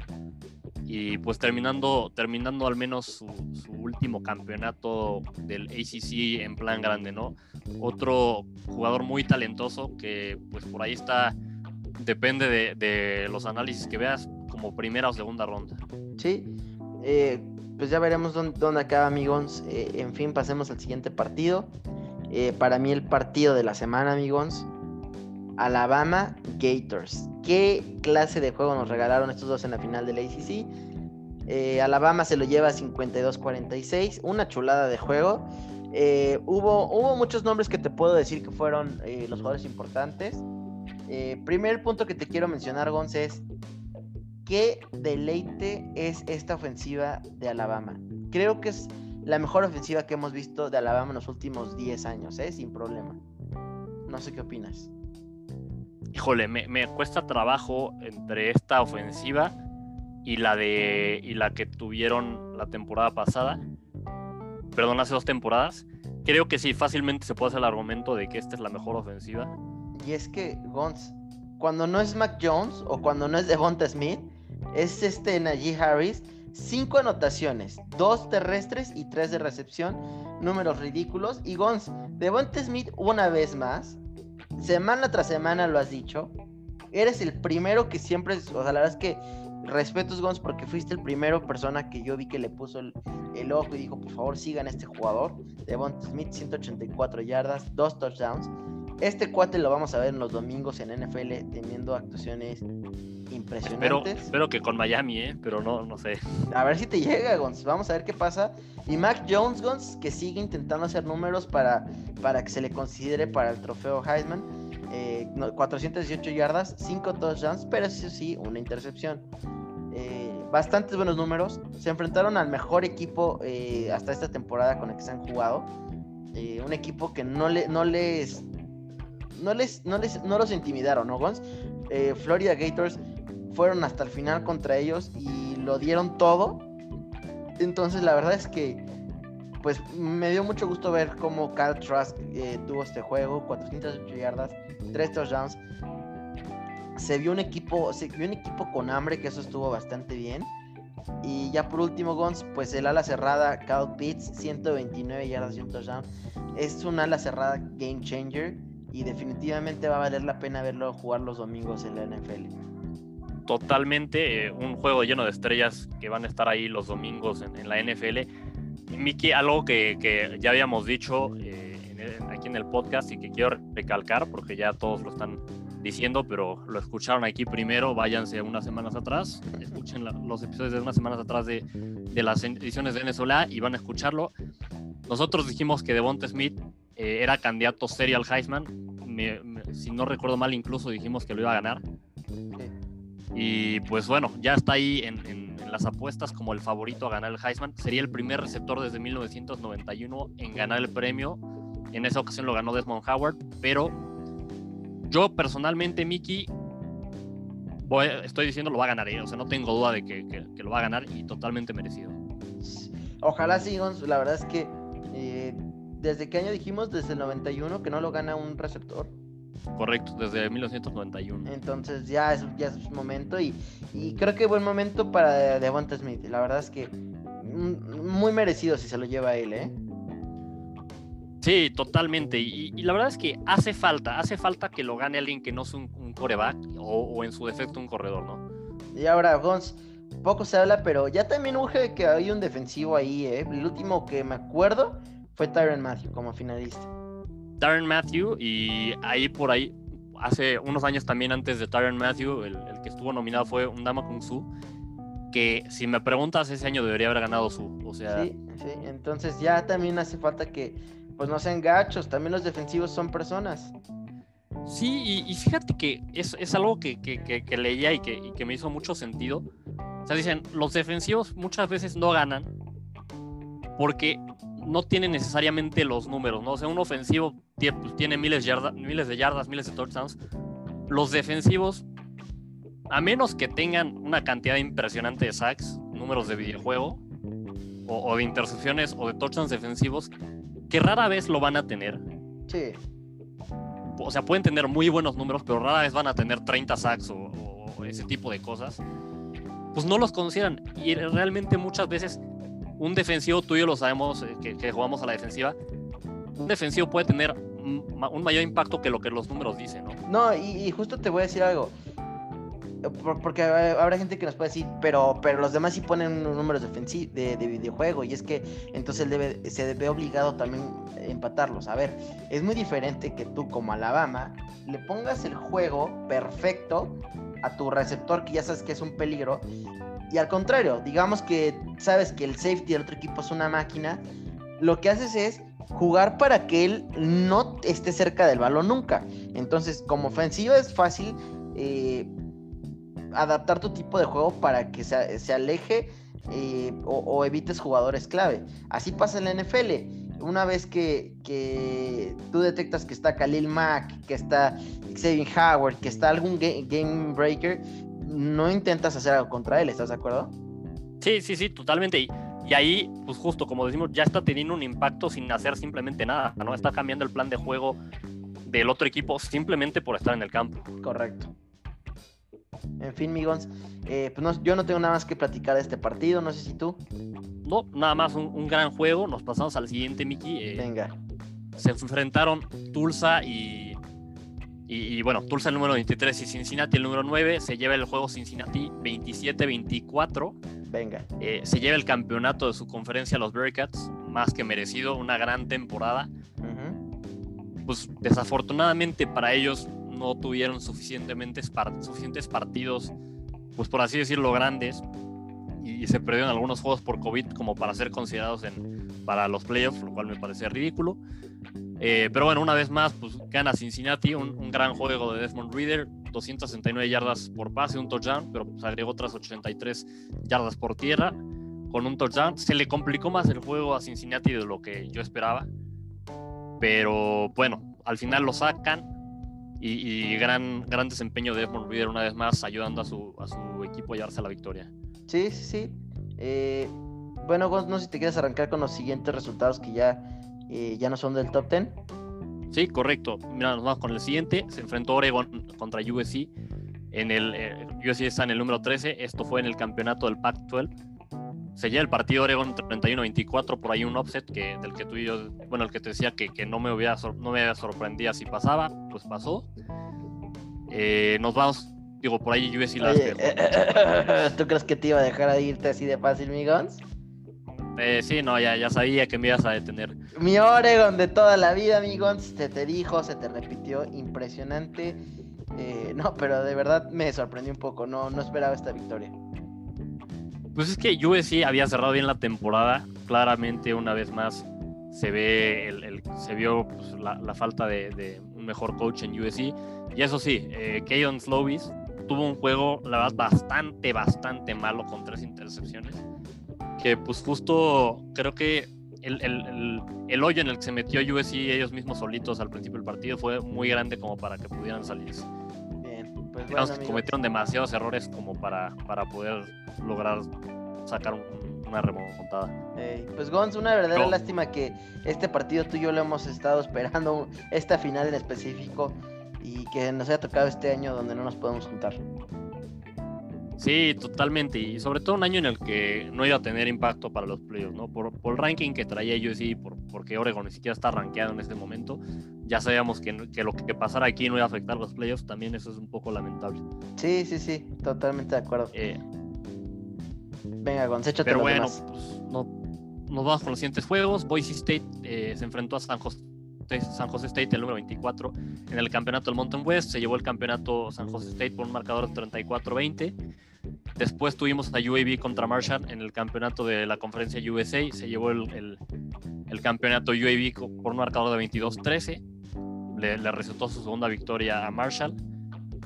y pues terminando, terminando al menos su, último campeonato del ACC en plan grande, ¿no? Otro jugador muy talentoso que pues por ahí está, depende de, los análisis que veas, como primera o segunda ronda. Sí, eh, pues ya veremos dónde, acaba, amigos. Eh, en fin, pasemos al siguiente partido. Eh, para mí el partido de la semana, amigos. Alabama Gators. ¿Qué clase de juego nos regalaron estos dos en la final del ACC? Eh, Alabama se lo lleva 52-46, una chulada de juego. Hubo, hubo muchos nombres que te puedo decir que fueron los jugadores importantes. primer punto que te quiero mencionar, Gonz, es qué deleite es esta ofensiva de Alabama. Creo que es la mejor ofensiva que hemos visto de Alabama en los últimos 10 años, sin problema. No sé qué opinas híjole, me, cuesta trabajo entre esta ofensiva y la de y la que tuvieron la temporada pasada. Perdón, hace dos temporadas. Creo que sí, fácilmente se puede hacer el argumento de que esta es la mejor ofensiva. Y es que, Gons, cuando no es Mac Jones o cuando no es Devonta Smith, es este Najee Harris. Cinco anotaciones, dos terrestres y tres de recepción, números ridículos. Y Gons, Devonta Smith una vez más semana tras semana lo has dicho. Eres el primero que siempre, o sea, la verdad es que respetos, Gons, porque fuiste el primero persona que yo vi que le puso el, ojo y dijo, por favor, sigan a este jugador. Devon Smith, 184 yardas, dos touchdowns. Este cuate lo vamos a ver en los domingos en NFL teniendo actuaciones impresionantes. Espero, que con Miami, ¿eh? pero no, no sé. A ver si te llega, Gons. Vamos a ver qué pasa. Y Mac Jones, Gons, que sigue intentando hacer números para, para que se le considere para el trofeo Heisman. 418 eh, yardas, 5 touchdowns, pero eso sí, una intercepción. Eh, bastantes buenos números. Se enfrentaron al mejor equipo eh, hasta esta temporada con el que se han jugado. un equipo que no, le, no les no les, no les, no los intimidaron, ¿no, Gons? Florida Gators fueron hasta el final contra ellos y lo dieron todo. Entonces la verdad es que pues me dio mucho gusto ver cómo Cal Trask eh, tuvo este juego, 408 yardas, 3 touchdowns. Se vio un equipo, se vio un equipo con hambre, que eso estuvo bastante bien. Y ya por último, Gons, pues el ala cerrada, Cal Pitts, 129 yardas y un touchdown. Es un ala cerrada game changer y definitivamente va a valer la pena verlo jugar los domingos en la NFL totalmente eh, un juego lleno de estrellas que van a estar ahí los domingos en, la NFL. Miki, algo que, ya habíamos dicho eh, aquí en el podcast y que quiero recalcar porque ya todos lo están diciendo, pero lo escucharon aquí primero, váyanse unas semanas atrás, escuchen los episodios de unas semanas atrás de, las ediciones de Venezuela y van a escucharlo. Nosotros dijimos que Devonta Smith eh, era candidato serio al Heisman, si no recuerdo mal incluso dijimos que lo iba a ganar. Y pues bueno, ya está ahí en, las apuestas como el favorito a ganar el Heisman. Sería el primer receptor desde 1991 en ganar el premio. En esa ocasión lo ganó Desmond Howard, pero yo personalmente, Mickey, estoy diciendo lo va a ganar. ¿eh? O sea, no tengo duda de que, lo va a ganar y totalmente merecido. Ojalá sí, la verdad es que eh, desde qué año dijimos, desde el 91, que no lo gana un receptor. Correcto, desde 1991. Entonces ya es, ya es momento y, creo que buen momento para Devonta Smith. La verdad es que muy merecido si se lo lleva a él, ¿eh? Sí, totalmente. Y, la verdad es que hace falta, hace falta que lo gane alguien que no es un, coreback o, en su defecto un corredor, ¿no? Y ahora, Gons, poco se habla, pero ya también urge que hay un defensivo ahí, ¿eh? El último que me acuerdo Fue Tyron Matthew como finalista. Tyron Matthew y ahí por ahí, hace unos años también antes de Tyron Matthew, el, que estuvo nominado fue Undama Kung Su, que si me preguntas ese año debería haber ganado su, o sea... Sí, sí, entonces ya también hace falta que pues no sean gachos, también los defensivos son personas. Sí, y, fíjate que es, es algo que, que, que, leía y, y que, me hizo mucho sentido. O sea, dicen, los defensivos muchas veces no ganan porque no tienen necesariamente los números, ¿no? O sea, un ofensivo pues, tiene miles, miles de yardas, miles de touchdowns. Los defensivos, a menos que tengan una cantidad impresionante de sacks, números de videojuego, o, de intercepciones o de touchdowns defensivos, que rara vez lo van a tener. Sí. O sea, pueden tener muy buenos números, pero rara vez van a tener 30 sacks o, o ese tipo de cosas. Pues no los consideran. Y realmente muchas veces un defensivo, tú y yo lo sabemos, eh, que, jugamos a la defensiva, un defensivo puede tener un mayor impacto que lo que los números dicen, ¿no? No, y, justo te voy a decir algo. Porque habrá gente que nos puede decir, pero, pero los demás sí ponen números de, de videojuego, y es que entonces se debe obligado también empatarlos. A ver, es muy diferente que tú, como Alabama, le pongas el juego perfecto a tu receptor, que ya sabes que es un peligro, y al contrario, digamos que sabes que el safety del otro equipo es una máquina, lo que haces es jugar para que él no esté cerca del balón nunca. Entonces, como ofensiva es fácil eh, adaptar tu tipo de juego para que se, aleje eh, o, evites jugadores clave. Así pasa en la NFL. Una vez que, que tú detectas que está Khalil Mack, que está Xavier Howard, que está algún game breaker, no intentas hacer algo contra él, ¿estás de acuerdo? Sí, sí, sí, totalmente. Y, ahí, pues justo como decimos, ya está teniendo un impacto sin hacer simplemente nada, ¿no? Está cambiando el plan de juego del otro equipo simplemente por estar en el campo. Correcto. En fin, Migons, eh, pues yo no tengo nada más que platicar de este partido, no sé si tú. No, nada más un, gran juego. Nos pasamos al siguiente, Miki. Eh, Venga. Se enfrentaron Tulsa y y, bueno, Tulsa el número 23 y Cincinnati el número 9. Se lleva el juego Cincinnati 27-24. Venga. Eh, se lleva el campeonato de su conferencia los Bearcats. Más que merecido. Una gran temporada. Pues desafortunadamente para ellos no tuvieron suficientemente suficientes partidos, pues por así decirlo, grandes. Y, se perdieron algunos juegos por COVID como para ser considerados en, para los playoffs, lo cual me parece ridículo. Eh, pero bueno, una vez más, pues gana Cincinnati, un, gran juego de Desmond Reader, 269 yardas por pase, un touchdown, pero pues agregó otras 83 yardas por tierra con un touchdown. Se le complicó más el juego a Cincinnati de lo que yo esperaba, pero bueno, al final lo sacan y, gran, gran desempeño de Desmond Reader una vez más, ayudando a su, a su equipo a llevarse a la victoria. Sí, sí, sí. Eh, bueno, no sé si te quieres arrancar con los siguientes resultados que ya eh, ya no son del top 10. Sí, correcto. Mira, nos vamos con el siguiente. Se enfrentó Oregon contra USC. En el, eh, USC está en el número 13. Esto fue en el campeonato del Pac-12. Se lleva el partido Oregon 31-24, por ahí un offset que, del que tú y yo, bueno, el que te decía que, que no, me hubiera, no me sorprendía si pasaba, pues pasó. Eh, nos vamos, digo, por ahí USC las [laughs] ¿Tú crees que te iba a dejar irte así de fácil, Migons? Eh, sí, no, ya, ya sabía que me ibas a detener. Mi Oregon de toda la vida, amigos. Se te dijo, se te repitió. Impresionante. Eh, no, pero de verdad me sorprendió un poco. No, no esperaba esta victoria. Pues es que USC había cerrado bien la temporada. Claramente, una vez más, se ve el, se vio pues, la, falta de, un mejor coach en USC. Y eso sí, eh, Keyon Slovis tuvo un juego, la verdad, bastante, bastante malo con tres intercepciones que pues justo creo que el, el, el, hoyo en el que se metió USC ellos mismos solitos al principio del partido fue muy grande como para que pudieran salirse. Bien, pues Digamos que cometieron demasiados errores como para, para poder lograr sacar una remontada. pues Gonz, una verdadera lástima que este partido tú y yo lo hemos estado esperando, esta final en específico, y que nos haya tocado este año donde no nos podemos juntar. Sí, totalmente. Y sobre todo un año en el que no iba a tener impacto para los playoffs, ¿no? Por, por el ranking que traía USC, por, porque Oregon ni siquiera está rankeado en este momento, ya sabíamos que, que, lo que pasara aquí no iba a afectar los playoffs. También eso es un poco lamentable. Sí, sí, sí, totalmente de acuerdo. Eh, Venga, Gonz, échate Pero bueno, pues no, nos vamos con los siguientes juegos. Boise State eh, se enfrentó a San José, San José State, el número 24, en el campeonato del Mountain West. Se llevó el campeonato San José State por un marcador de 34-20. Después tuvimos a UAB contra Marshall en el campeonato de la conferencia USA. Se llevó el, el, campeonato UAB por un marcador de 22-13. Le, le, resultó su segunda victoria a Marshall.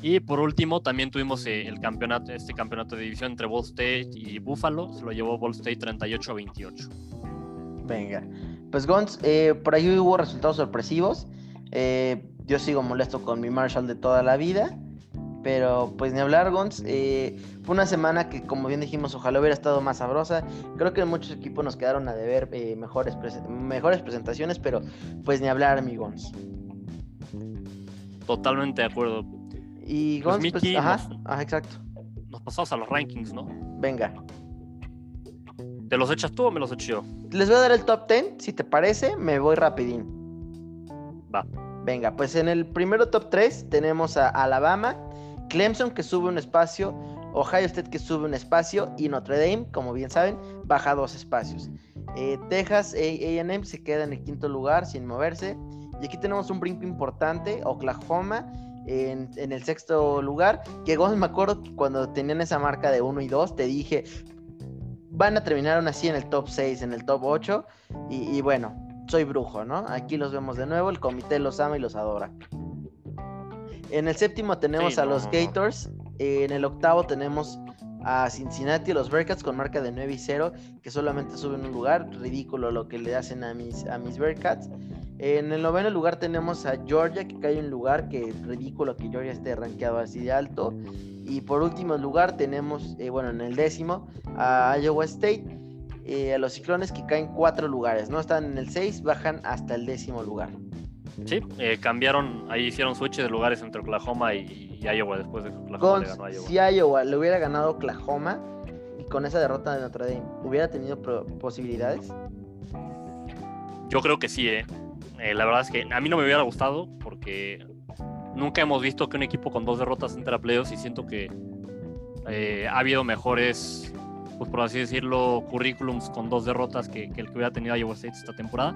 Y por último, también tuvimos eh, el campeonato, este campeonato de división entre Ball State y Buffalo. Se lo llevó Ball State 38-28. Venga. Pues Gons, eh, por ahí hubo resultados sorpresivos. Eh, yo sigo molesto con mi Marshall de toda la vida. Pero pues ni hablar, Gons. fue una semana que, como bien dijimos, ojalá hubiera estado más sabrosa. Creo que muchos equipos nos quedaron a deber mejores, mejores presentaciones, pero pues ni hablar, mi Gons. Totalmente de acuerdo. Y pues Gons, pues, ajá, ajá, exacto. Nos pasamos a los rankings, ¿no? Venga. ¿Te los echas tú o me los echo yo? Les voy a dar el top 10, si te parece, me voy rapidín. Va. Venga, pues en el primero top 3 tenemos a Alabama, Clemson que sube un espacio, Ohio State que sube un espacio y Notre Dame, como bien saben, baja dos espacios. Eh, Texas AM se queda en el quinto lugar sin moverse. Y aquí tenemos un brinco importante, Oklahoma en, el sexto lugar. Que me acuerdo que cuando tenían esa marca de 1 y 2, te dije, van a terminar aún así en el top 6, en el top 8. Y, bueno, soy brujo, ¿no? Aquí los vemos de nuevo, el comité los ama y los adora. En el séptimo tenemos a los Gators. En el octavo tenemos a Cincinnati, los Bearcats con marca de 9 y 0, que solamente suben un lugar. Ridículo lo que le hacen a mis, a mis Bearcats. En el noveno lugar tenemos a Georgia, que cae en lugar, que ridículo que Georgia esté rankeado así de alto. Y por último lugar tenemos, eh, bueno, en el décimo, a Iowa State, eh, a los ciclones que caen cuatro lugares, ¿no? Están en el 6, bajan hasta el décimo lugar. Sí, eh, cambiaron, ahí hicieron switch de lugares entre Oklahoma y, Iowa después de que Oklahoma le ganó a Iowa. Si Iowa le hubiera ganado Oklahoma y con esa derrota de Notre Dame, ¿hubiera tenido posibilidades? Yo creo que sí, ¿eh? Eh, la verdad es que a mí no me hubiera gustado porque nunca hemos visto que un equipo con dos derrotas entre a playoffs y siento que eh, ha habido mejores, pues por así decirlo, currículums con dos derrotas que, el que hubiera tenido Iowa State esta temporada.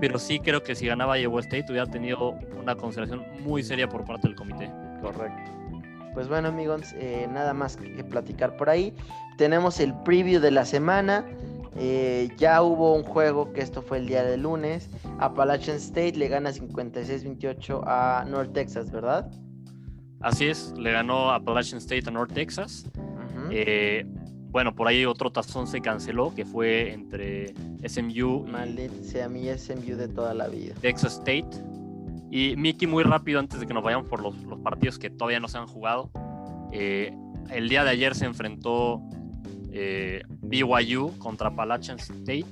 Pero sí creo que si ganaba Iowa State hubiera tenido una consideración muy seria por parte del comité. Correcto. Pues bueno amigos, eh, nada más que platicar por ahí. Tenemos el preview de la semana. Eh, ya hubo un juego que esto fue el día de lunes. Appalachian State le gana 56-28 a North Texas, ¿verdad? Así es, le ganó Appalachian State a North Texas. Eh, bueno, por ahí otro tazón se canceló, que fue entre SMU y sea mi SMU de toda la vida. Texas State. Y Mickey, muy rápido, antes de que nos vayamos por los, partidos que todavía no se han jugado. Eh, el día de ayer se enfrentó eh, BYU contra Appalachian State.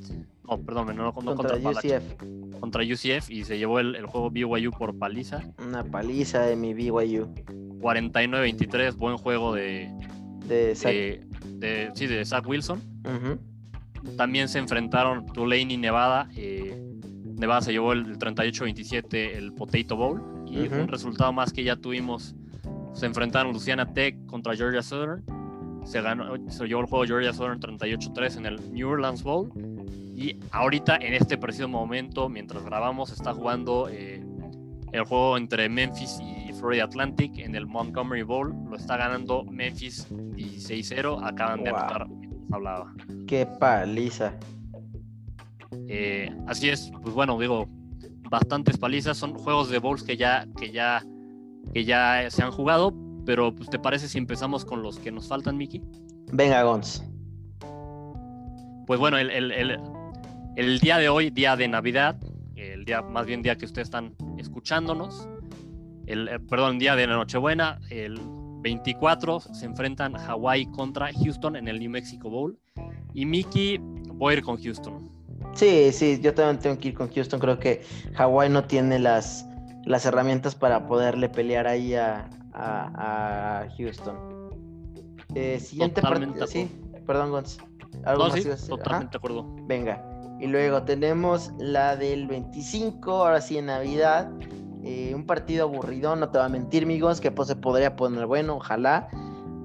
No, perdón, no, contra, UCF. Contra UCF y se llevó el, juego BYU por paliza. Una paliza de mi BYU. 49-23, buen juego de. De Zach, sí, de Zach Wilson. También se enfrentaron Tulane y Nevada. Eh, Nevada se llevó el 38-27 el Potato Bowl. Y un resultado más que ya tuvimos. Se enfrentaron Luciana Tech contra Georgia Southern se, ganó, se llevó el juego Georgia Southern 38-3 en el New Orleans Bowl. Y ahorita, en este preciso momento, mientras grabamos, está jugando eh, el juego entre Memphis y Florida Atlantic en el Montgomery Bowl. Lo está ganando Memphis 16-0. Acaban de anotar hablaba. Qué paliza. Eh, así es, pues bueno, digo, bastantes palizas. Son juegos de bowls que ya, que ya, que ya se han jugado, pero, pues, ¿te parece si empezamos con los que nos faltan, Miki? Venga, Gons. Pues bueno, el, día de hoy, día de Navidad, el día, más bien día que ustedes están escuchándonos, el, eh, perdón, día de Nochebuena, el 24 se enfrentan Hawaii contra Houston en el New Mexico Bowl. Y Miki, voy a ir con Houston. Sí, sí, yo también tengo que ir con Houston. Creo que Hawaii no tiene las, las herramientas para poderle pelear ahí a, a, Houston. Eh, siguiente partido. Sí, perdón, Gonz. totalmente de acuerdo. Venga. Y luego tenemos la del 25, ahora sí en Navidad. Eh, un partido aburrido, no te va a mentir, amigos, que pues se podría poner bueno, ojalá.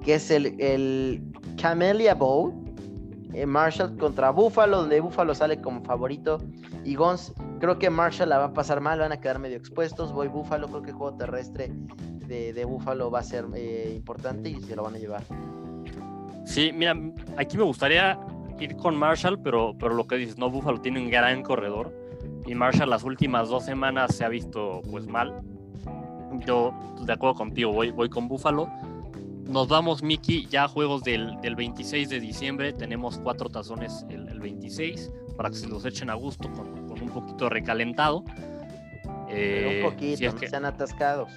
Que es el, el Camellia Bowl eh, Marshall contra Buffalo, donde Buffalo sale como favorito. Y Gons, creo que Marshall la va a pasar mal, van a quedar medio expuestos. Voy Buffalo, creo que juego terrestre de, de Buffalo va a ser eh, importante y se lo van a llevar. Sí, mira, aquí me gustaría ir con Marshall, pero, pero lo que dices, no, Buffalo tiene un gran corredor y Marshall las últimas dos semanas se ha visto pues mal. Yo de acuerdo contigo, voy, voy con Buffalo. Nos vamos, Mickey, ya a juegos del, del 26 de diciembre. Tenemos cuatro tazones el, el, 26 para que se los echen a gusto con, con un poquito recalentado. Eh, un poquito, si es que... sean atascados.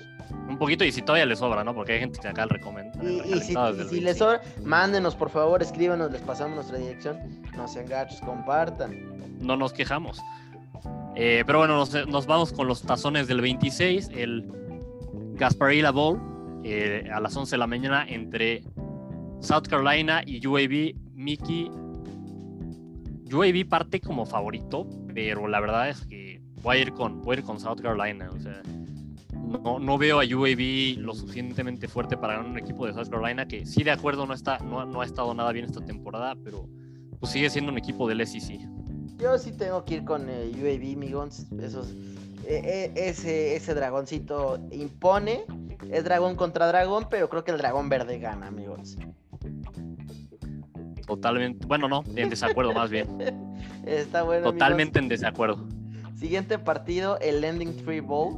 Un poquito y si todavía les sobra, ¿no? Porque hay gente que acá le recomienda. Y, y si, y si les sobra, mándenos por favor, escríbanos, les pasamos nuestra dirección. No sean gachos, compartan. No nos quejamos. Eh, pero bueno, nos, nos, vamos con los tazones del 26. El Gasparilla Bowl eh, a las 11 de la mañana entre South Carolina y UAB. Mickey. UAB parte como favorito, pero la verdad es que voy a ir con, voy a ir con South Carolina. O sea, no, no, veo a UAB lo suficientemente fuerte para ganar un equipo de South Carolina que sí de acuerdo no, está, no, no ha estado nada bien esta temporada, pero pues sigue siendo un equipo del SEC. Yo sí tengo que ir con eh, UAB, Migons. Esos, eh, eh, ese, ese dragoncito impone. Es dragón contra dragón, pero creo que el dragón verde gana, amigos. Totalmente, bueno, no, en desacuerdo más bien. [laughs] Está bueno. Totalmente amigos. en desacuerdo. Siguiente partido, el Landing Tree Bowl,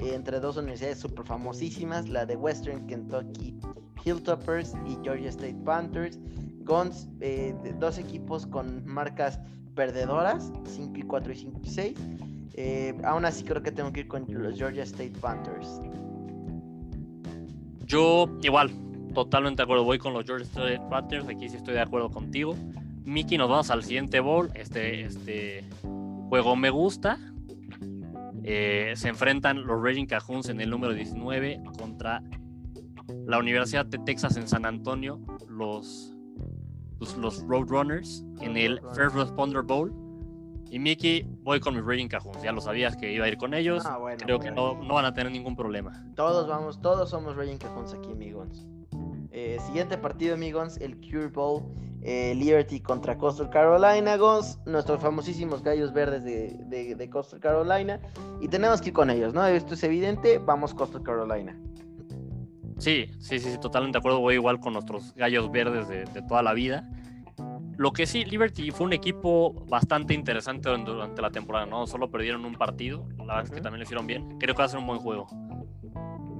eh, entre dos universidades súper famosísimas, la de Western Kentucky Hilltoppers y Georgia State Panthers. Guns, eh, dos equipos con marcas perdedoras, 5 y 4 y 5 y 6. Eh, aún así creo que tengo que ir con los Georgia State Panthers. Yo igual, totalmente de acuerdo, voy con los Georgia State Panthers, aquí sí estoy de acuerdo contigo. Mickey, nos vamos al siguiente bowl, este, este juego me gusta. Eh, se enfrentan los Raging Cajuns en el número 19 contra la Universidad de Texas en San Antonio, los, los, los Roadrunners en el First Responder Bowl. Y Mickey, voy con mis Raging Cajuns. Ya lo sabías que iba a ir con ellos. Ah, bueno, Creo bueno. que no, no van a tener ningún problema. Todos vamos, todos somos Raging Cajuns aquí, amigos. Eh, siguiente partido, amigos, el Cure Bowl. Eh, Liberty contra Coastal Carolina, Gons, nuestros famosísimos gallos verdes de, de, de, Coastal Carolina. Y tenemos que ir con ellos, ¿no? Esto es evidente, vamos Coastal Carolina. Sí, sí, sí, sí, totalmente de acuerdo. Voy igual con nuestros gallos verdes de, de, toda la vida. Lo que sí, Liberty fue un equipo bastante interesante durante la temporada, ¿no? Solo perdieron un partido, la verdad uh -huh. es que también lo hicieron bien. Creo que va a ser un buen juego.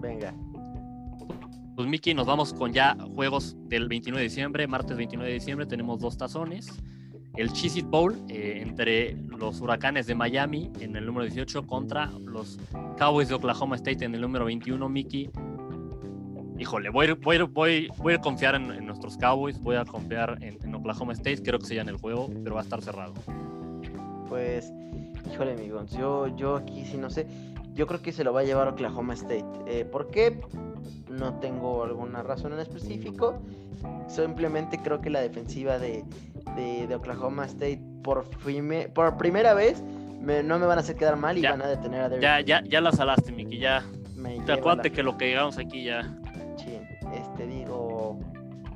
Venga. Pues Mickey, nos vamos con ya juegos del 29 de diciembre, martes 29 de diciembre, tenemos dos tazones. El Cheez Bowl eh, entre los Huracanes de Miami en el número 18 contra los Cowboys de Oklahoma State en el número 21, Mickey. Híjole, voy, voy, voy, voy a confiar en, nuestros Cowboys, voy a confiar en, Oklahoma State, creo que se el juego, pero va a estar cerrado. Pues, híjole, amigos, yo, yo aquí sí no sé, yo creo que se lo va a llevar Oklahoma State. Eh, ¿Por qué? No tengo alguna razón en específico. Simplemente creo que la defensiva de, de, de Oklahoma State por, prime, por primera vez me, no me van a hacer quedar mal y ya, van a detener a Derrick. Ya, ya, ya la salaste, Miki. Ya. Te acuérdate la... que lo que llegamos aquí ya. Sí, este digo.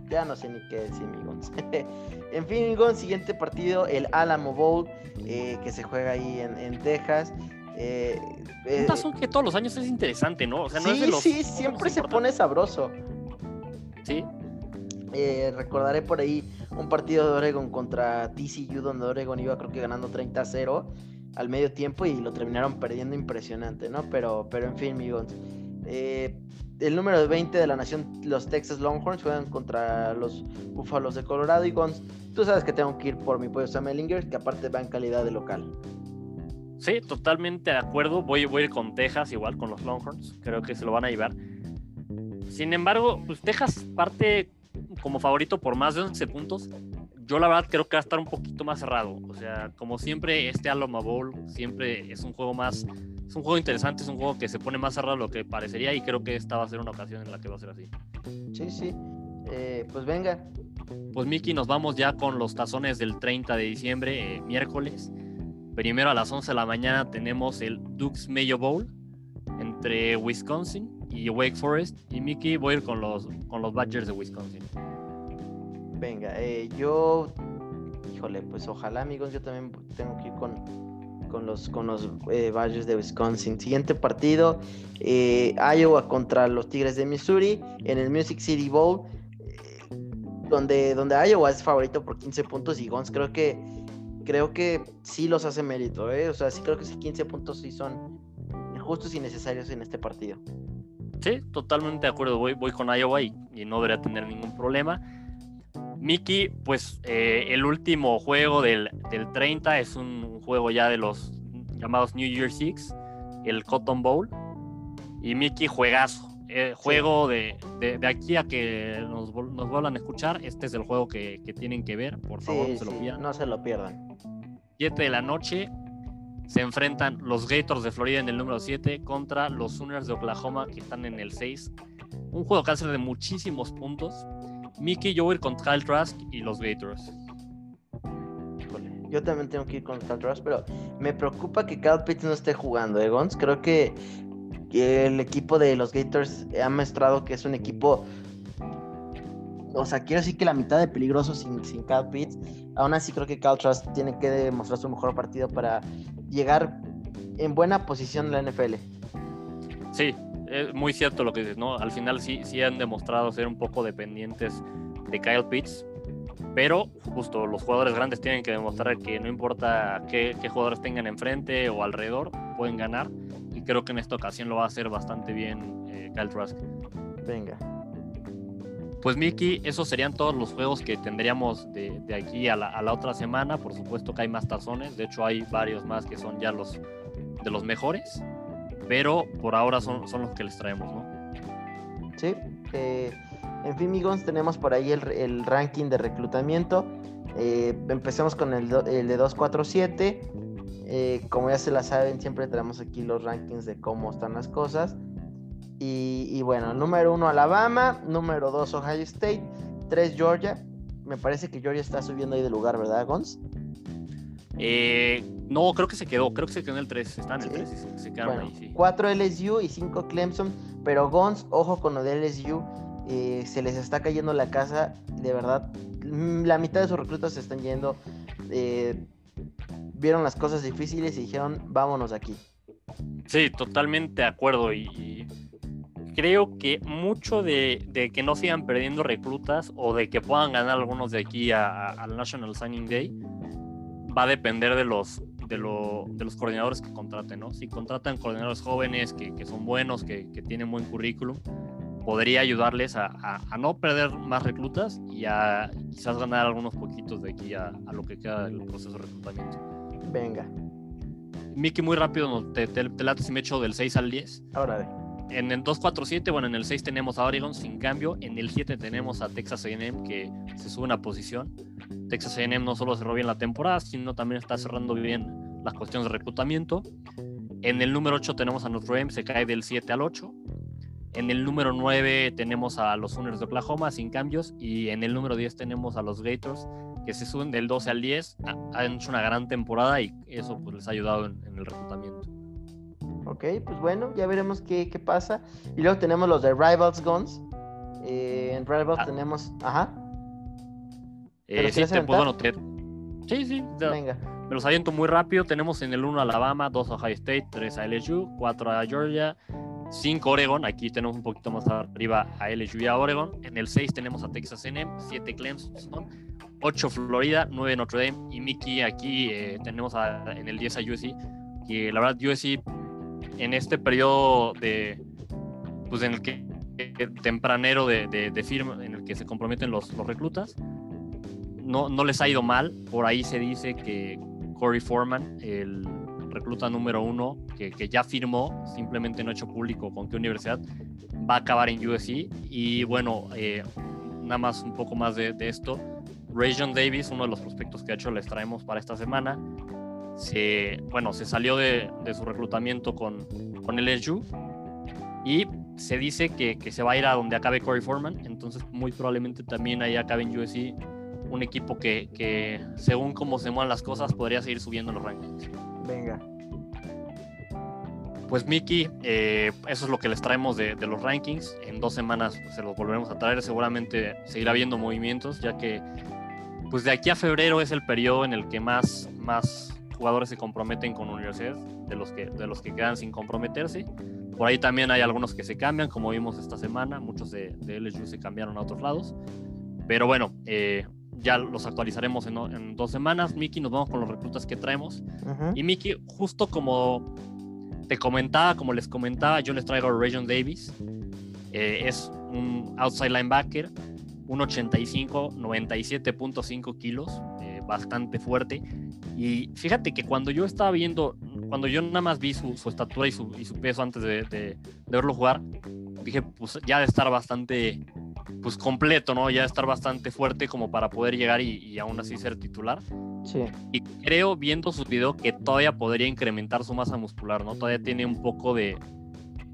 Ya no sé ni qué decir, amigos. [laughs] en fin, amigos, siguiente partido, el Alamo Bowl, eh, que se juega ahí en, en Texas. Eh, eh, un que todos los años es interesante, ¿no? O sea, no sí, es de los, sí, siempre se pone sabroso. Sí. Eh, recordaré por ahí un partido de Oregon contra TCU, donde Oregon iba creo que ganando 30 a 0 al medio tiempo y lo terminaron perdiendo impresionante, ¿no? Pero, pero en fin, amigos. Eh, el número 20 de la nación, los Texas Longhorns, juegan contra los Búfalos de Colorado y Gons. Tú sabes que tengo que ir por mi pollo Sam Ellinger, que aparte va en calidad de local. Sí, totalmente de acuerdo. Voy, voy a ir con Texas, igual con los Longhorns. Creo que se lo van a llevar. Sin embargo, pues Texas parte como favorito por más de 11 puntos. Yo la verdad creo que va a estar un poquito más cerrado. O sea, como siempre, este Aloma Bowl siempre es un juego más... Es un juego interesante, es un juego que se pone más cerrado de lo que parecería y creo que esta va a ser una ocasión en la que va a ser así. Sí, sí. Eh, pues venga. Pues Miki, nos vamos ya con los tazones del 30 de diciembre, eh, miércoles. Primero a las 11 de la mañana tenemos el Dukes Mayo Bowl entre Wisconsin y Wake Forest. Y Mickey voy a ir con los, con los Badgers de Wisconsin. Venga, eh, yo híjole, pues ojalá amigos, yo también tengo que ir con, con los, con los eh, de Wisconsin. Siguiente partido, eh, Iowa contra los Tigres de Missouri en el Music City Bowl, eh, donde, donde Iowa es favorito por 15 puntos y Gons creo que creo que sí los hace mérito, ¿eh? o sea, sí creo que esos 15 puntos sí son justos y necesarios en este partido. Sí, totalmente de acuerdo, voy, voy con Iowa y, no debería tener ningún problema. Mickey, pues eh, el último juego del, del 30 es un juego ya de los llamados New Year Six, el Cotton Bowl. Y Mickey, juegazo. Eh, juego de, de, aquí a que nos, nos, vuelvan a escuchar. Este es el juego que, que tienen que ver. Por favor, no se lo pierdan. No se lo pierdan. 7 de la noche se enfrentan los Gators de Florida en el número 7 contra los Sooners de Oklahoma que están en el 6. Un juego que hace de muchísimos puntos. Mickey, yo voy con Kyle Trask y los Gators. Yo también tengo que ir con Kyle Trask, pero me preocupa que Kyle Pitts no esté jugando, ¿eh, Creo que, el equipo de los Gators ha mostrado que es un equipo o sea, quiero decir que la mitad de peligroso sin, sin Kyle Pitts. Aún así creo que Kyle Trask tiene que demostrar su mejor partido para llegar en buena posición en la NFL. Sí, es muy cierto lo que dices, ¿no? Al final sí, sí han demostrado ser un poco dependientes de Kyle Pitts, pero justo los jugadores grandes tienen que demostrar que no importa qué, jugadores tengan enfrente o alrededor, pueden ganar. Creo que en esta ocasión lo va a hacer bastante bien eh, Kyle Trask. Venga. Pues Miki, esos serían todos los juegos que tendríamos de, aquí a la, otra semana. Por supuesto que hay más tazones, de hecho hay varios más que son ya los de los mejores, pero por ahora son, son los que les traemos, ¿no? Sí, eh, en fin, amigos, tenemos por ahí el, ranking de reclutamiento. Eh, empecemos con el, el de 247. Eh, como ya se la saben, siempre tenemos aquí los rankings de cómo están las cosas. Y, bueno, número uno Alabama, número dos Ohio State, tres Georgia. Me parece que Georgia está subiendo ahí de lugar, ¿verdad, Gons? Eh, no, creo que se quedó, creo que se quedó en el 3, está en el 3, se, quedaron ahí, sí. 4 LSU y 5 Clemson, pero Gons, ojo con lo de LSU, eh, se les está cayendo la casa, de verdad, mm, la mitad de sus reclutas se están yendo, eh, vieron las cosas difíciles y dijeron, vámonos aquí. Sí, totalmente de acuerdo y creo que mucho de, que no sigan perdiendo reclutas o de que puedan ganar algunos de aquí al National Signing Day va a depender de los, de, los coordinadores que contraten, ¿no? Si contratan coordinadores jóvenes que, son buenos, que, tienen buen currículum, podría ayudarles a, no perder más reclutas y a quizás ganar algunos poquitos de aquí a, lo que queda del proceso de reclutamiento. Venga. Miki, muy rápido, te, te, te si me echo del 6 al 10. Ahora en el 247, bueno, en el 6 tenemos a Oregon sin cambio, en el 7 tenemos a Texas A&M que se sube una posición. Texas A&M no solo cerró bien la temporada, sino también está cerrando bien las cuestiones de reclutamiento. En el número 8 tenemos a Notre Dame, se cae del 7 al 8. En el número 9 tenemos a los Sooners de Oklahoma sin cambios y en el número 10 tenemos a los Gators que se suben del 12 al 10. Han hecho una gran temporada y eso pues, les ha ayudado en el reclutamiento. Ok, pues bueno, ya veremos qué, qué pasa. Y luego tenemos los de Rivals Guns. Eh, en Rivals ah. tenemos. Ajá. Eh, sí, te, pues, bueno, sí, sí. Venga. Me los aviento muy rápido. Tenemos en el 1 Alabama, 2 Ohio State, 3 a LSU, 4 a Georgia, 5 Oregon. Aquí tenemos un poquito más arriba a LSU y a Oregon. En el 6 tenemos a Texas A&M, 7 Clemson, 8 Florida, 9 Notre Dame y Mickey. Aquí eh, tenemos en el 10 a USC. Que la verdad, USC en este periodo de, pues en el que tempranero de, de, firma, en el que se comprometen los, los, reclutas, no, no les ha ido mal. Por ahí se dice que Corey Foreman, el recluta número uno, que, que, ya firmó, simplemente no ha hecho público con qué universidad, va a acabar en USC. Y bueno, eh, nada más un poco más de, esto. Rajon Davis, uno de los prospectos que ha hecho, les traemos para esta semana se, bueno, se salió de, su reclutamiento con, con LSU y se dice que, se va a ir a donde acabe Corey Foreman, entonces muy probablemente también ahí acabe en USC un equipo que, según cómo se muevan las cosas podría seguir subiendo los rankings. Venga. Pues Miki, eh, eso es lo que les traemos de, los rankings. En dos semanas se los volveremos a traer. Seguramente seguirá habiendo movimientos, ya que pues de aquí a febrero es el periodo en el que más, más jugadores se comprometen con universidad, de los, que, de los que quedan sin comprometerse. Por ahí también hay algunos que se cambian, como vimos esta semana, muchos de, de LSU se cambiaron a otros lados. Pero bueno, eh, ya los actualizaremos en, dos semanas. Miki, nos vamos con los reclutas que traemos. Y Miki, justo como te comentaba, como les comentaba, yo les traigo a Region Davis. Eh, es un outside linebacker, 1.85, 97.5 kilos, eh, bastante fuerte. Y fíjate que cuando yo estaba viendo, cuando yo nada más vi su, estatura y su, peso antes de, verlo jugar, dije, pues ya de estar bastante pues completo, ¿no? Ya estar bastante fuerte como para poder llegar y, aún así ser titular. Sí. Y creo, viendo su video, que todavía podría incrementar su masa muscular, ¿no? Todavía tiene un poco de,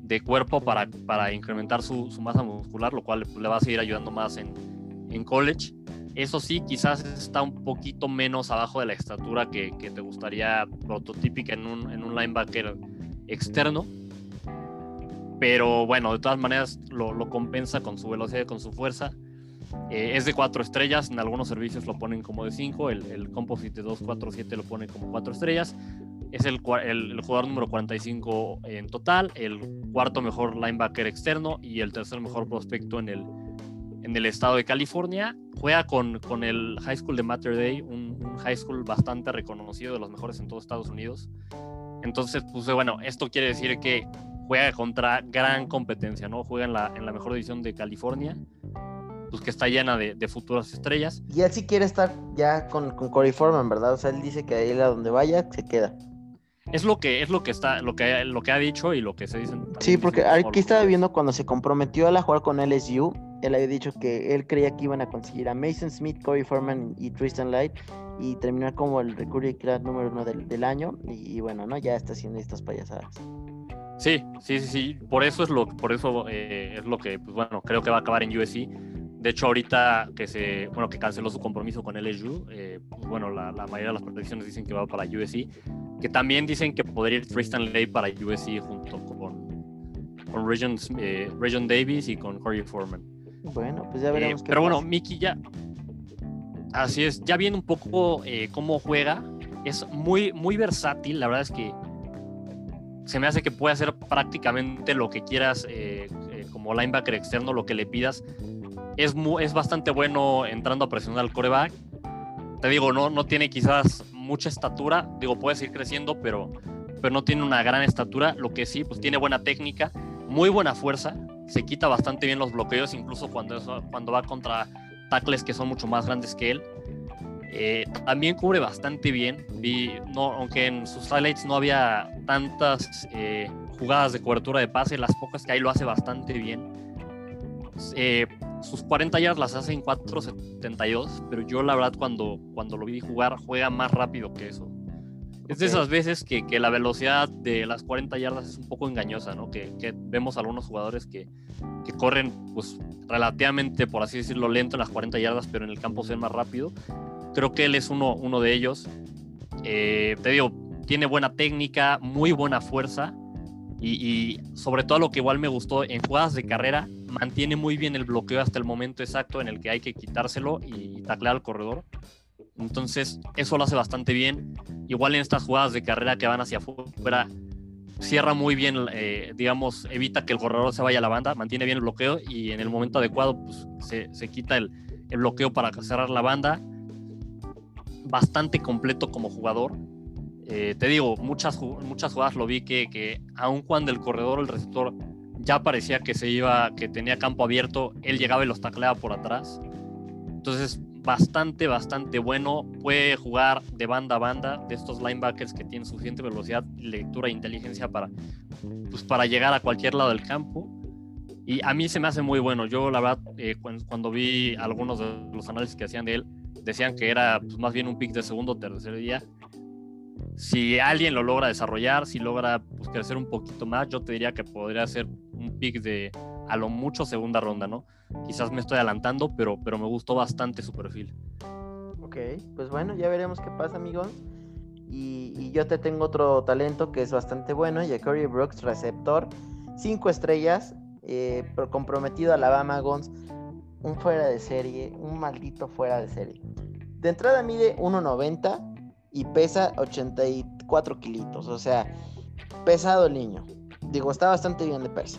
de cuerpo para, para incrementar su, su, masa muscular, lo cual le va a seguir ayudando más en, en college. Eso sí, quizás está un poquito menos abajo de la estatura que, que te gustaría prototípica en un, en un, linebacker externo. Pero bueno, de todas maneras lo, lo compensa con su velocidad y con su fuerza. Eh, es de cuatro estrellas, en algunos servicios lo ponen como de cinco, el, el Composite 247 lo pone como cuatro estrellas es el, el, jugador número 45 en total, el cuarto mejor linebacker externo y el tercer mejor prospecto en el, en el estado de California. Juega con, con el High School de Matter Day, un, high school bastante reconocido, de los mejores en todo Estados Unidos. Entonces, pues bueno, esto quiere decir que juega contra gran competencia, ¿no? Juega en la, en la mejor división de California, pues que está llena de, de, futuras estrellas. Y él sí quiere estar ya con, con Corey Foreman, ¿verdad? O sea, él dice que ahí a donde vaya, se queda. Es lo que es lo que está, lo que, lo que ha dicho y lo que se dice. Sí, porque aquí estaba viendo cuando se comprometió a la jugar con LSU, él había dicho que él creía que iban a conseguir a Mason Smith, Corey Foreman y Tristan Light y terminar como el recruiting class número uno del, año y, bueno, no, ya está haciendo estas payasadas. Sí, sí, sí, sí. Por eso es lo, por eso eh, es lo que, pues bueno, creo que va a acabar en USC. De hecho, ahorita que se, bueno, que canceló su compromiso con LSU, eh, pues bueno, la, la, mayoría de las predicciones dicen que va para USC, que también dicen que podría ir Tristan Lay para USC junto con, con Region, eh, Davis y con Corey Foreman. Bueno, pues ya veremos. Eh, pero bueno, Mickey ya, así es, ya viendo un poco cómo juega, es muy, muy versátil, la verdad es que se me hace que puede hacer prácticamente lo que quieras como linebacker externo, lo que le pidas es, es bastante bueno entrando a presionar al coreback. Te digo, no, no tiene quizás mucha estatura, digo, puede seguir creciendo, pero, pero no tiene una gran estatura. Lo que sí, pues tiene buena técnica, muy buena fuerza, se quita bastante bien los bloqueos, incluso cuando, cuando va contra tackles que son mucho más grandes que él. Eh, también cubre bastante bien, y no, aunque en sus highlights no había tantas eh, jugadas de cobertura de pase, las pocas que hay lo hace bastante bien. Eh, sus 40 yardas las hace en 4.72, pero yo la verdad cuando, cuando lo vi jugar juega más rápido que eso. Es de esas veces que, que, la velocidad de las 40 yardas es un poco engañosa, ¿no? Que, que vemos algunos jugadores que, que, corren pues relativamente, por así decirlo, lento en las 40 yardas, pero en el campo se ven más rápido. Creo que él es uno, uno de ellos. Eh, te digo, tiene buena técnica, muy buena fuerza y, sobre todo lo que igual me gustó en jugadas de carrera, mantiene muy bien el bloqueo hasta el momento exacto en el que hay que quitárselo y taclear al corredor. Entonces, eso lo hace bastante bien. Igual en estas jugadas de carrera que van hacia afuera, cierra muy bien, eh, digamos, evita que el corredor se vaya a la banda, mantiene bien el bloqueo y en el momento adecuado pues, se, se quita el, el bloqueo para cerrar la banda. Bastante completo como jugador eh, te digo, muchas, muchas jugadas lo vi que, que aun cuando el corredor, el receptor, ya parecía que se iba, que tenía campo abierto, él llegaba y los tacleaba por atrás. Entonces, bastante, bastante bueno. Puede jugar de banda a banda de estos linebackers que tienen suficiente velocidad, lectura e inteligencia para, pues, para llegar a cualquier lado del campo. Y a mí se me hace muy bueno. Yo, la verdad, eh, cuando, vi algunos de los análisis que hacían de él, decían que era pues, más bien un pick de segundo o tercer día si alguien lo logra desarrollar, si logra pues, crecer un poquito más, yo te diría que podría ser un pick de a lo mucho segunda ronda, ¿no? Quizás me estoy adelantando, pero, pero me gustó bastante su perfil. Ok, pues bueno, ya veremos qué pasa, amigos. Y, yo te tengo otro talento que es bastante bueno, Jacory Brooks, receptor, cinco estrellas, eh, comprometido a Alabama Guns, un fuera de serie, un maldito fuera de serie. De entrada mide 1,90 y pesa 84 kilitos. O sea, pesado el niño. Digo, está bastante bien de peso.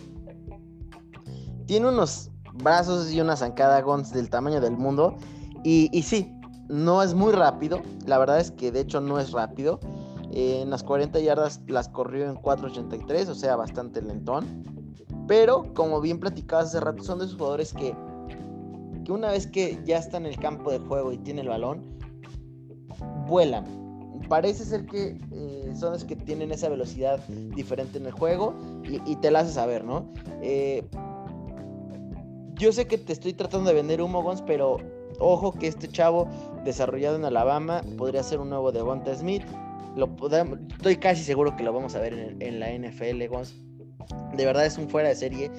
Tiene unos brazos y una zancada Gons del tamaño del mundo. Y, y sí, no es muy rápido. La verdad es que de hecho no es rápido. en las 40 yardas las corrió en 4.83, o sea, bastante lentón. Pero como bien platicabas hace rato, son de esos jugadores que, que una vez que ya está en el campo de juego y tiene el balón, vuelan. Parece ser que eh, son los que tienen esa velocidad diferente en el juego y, te la haces saber, ¿no? Eh, yo sé que te estoy tratando de vender humo, Gons, pero ojo que este chavo desarrollado en Alabama podría ser un nuevo Devonta Smith. Lo estoy casi seguro que lo vamos a ver en, la NFL, Gons. De verdad es un fuera de serie.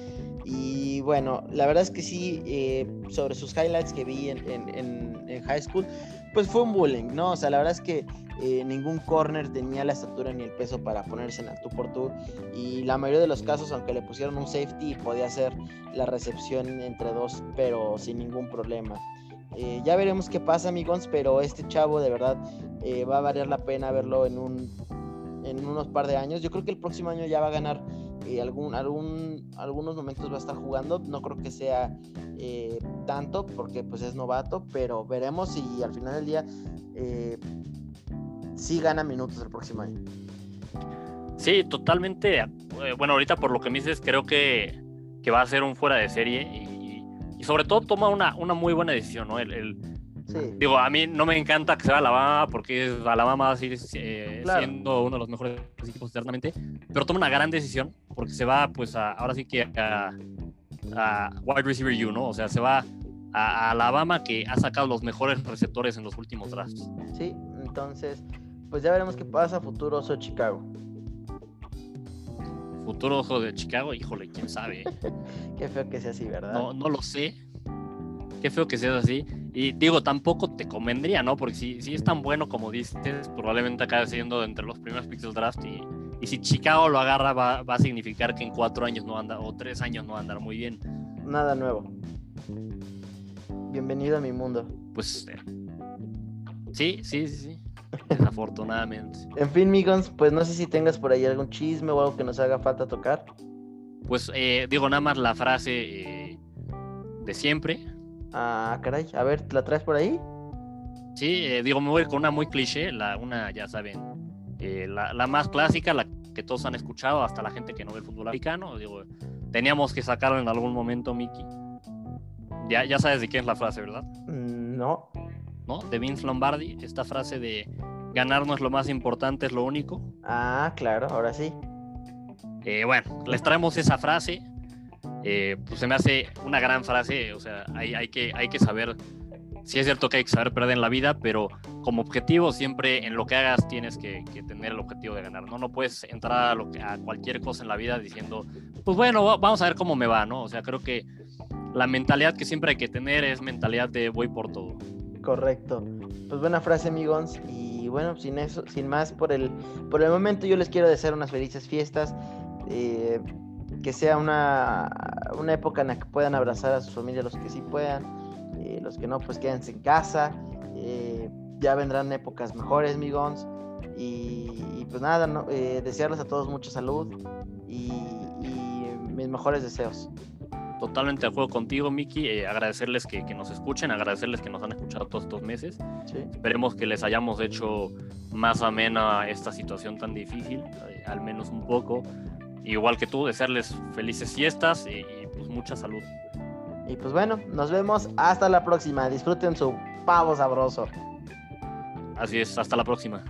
Y bueno, la verdad es que sí, eh, sobre sus highlights que vi en, high school, pues fue un bullying, ¿no? O sea, la verdad es que eh, ningún corner tenía la estatura ni el peso para ponerse en el tú por tú. Y la mayoría de los casos, aunque le pusieron un safety, podía hacer la recepción entre dos, pero sin ningún problema. Eh, ya veremos qué pasa, amigos, pero este chavo de verdad eh, va a valer la pena verlo en, un, en unos par de años. Yo creo que el próximo año ya va a ganar eh, algún, algún, algunos momentos va a estar jugando. No creo que sea tanto porque pues es novato, pero veremos si al final del día sí gana minutos el próximo año. Sí, totalmente. Bueno, ahorita por lo que me dices, creo que, que va a ser un fuera de serie y sobre todo toma una, una muy buena decisión, ¿no? El, Digo, a mí no me encanta que sea Alabama porque Alabama va a seguir eh, siendo uno de los mejores equipos eternamente, pero toma una gran decisión porque se va, pues, ahora sí que a, wide receiver U, ¿no? O sea, se va a, Alabama que ha sacado los mejores receptores en los últimos drafts. Sí, entonces, pues ya veremos qué pasa futuroso Chicago. Futuro ojo de Chicago, híjole, quién sabe. [laughs] Qué feo que sea así, ¿verdad? No, no lo sé. Qué feo que sea así. Y digo, tampoco te convendría, ¿no? Porque si, si es tan bueno como dices, probablemente acabe siendo entre los primeros picks del draft. Y, y si Chicago lo agarra, va, va, a significar que en cuatro años no anda, o tres años no va a andar muy bien. Nada nuevo. Bienvenido a mi mundo. Pues eh, sí, sí, sí, sí. [laughs] Desafortunadamente. en fin, Migons, pues no sé si tengas por ahí algún chisme o algo que nos haga falta tocar. Pues eh, digo nada más la frase eh, de siempre. Ah, caray, a ver, ¿la traes por ahí? Sí, eh, digo, me voy con una muy cliché, la, una, ya saben, la, más clásica, la que todos han escuchado, hasta la gente que no ve el fútbol americano. Digo, teníamos que sacarlo en algún momento, Mickey. Ya, ya sabes de quién es la frase, ¿verdad? Mm, no. ¿no? De Vince Lombardi, esta frase de ganar no es lo más importante, es lo único. Ah, claro, ahora sí. Eh, bueno, les traemos esa frase. Eh, pues se me hace una gran frase, o sea, hay, hay, que, hay que saber, sí es cierto que hay que saber perder en la vida, pero como objetivo siempre en lo que hagas tienes que, tener el objetivo de ganar, ¿no? No puedes entrar a, lo que, a cualquier cosa en la vida diciendo, pues bueno, vamos a ver cómo me va, ¿no? O sea, creo que la mentalidad que siempre hay que tener es mentalidad de voy por todo. Correcto. Pues buena frase, amigos. Y bueno, sin eso, sin más por el, por el momento, yo les quiero desear unas felices fiestas. Eh, que sea una, una época en la que puedan abrazar a sus familias los que sí puedan. Eh, los que no, pues quédense en casa. Eh, ya vendrán épocas mejores, amigos. Y, pues nada, desearles a todos mucha salud y mis mejores deseos totalmente de acuerdo contigo, Miki. Eh, agradecerles que, nos escuchen, agradecerles que nos han escuchado todos estos meses. Esperemos que les hayamos hecho más amena esta situación tan difícil, eh, al menos un poco. Igual que tú, desearles felices fiestas y, y pues mucha salud. Y pues bueno, nos vemos hasta la próxima. Disfruten su pavo sabroso. Así es, hasta la próxima.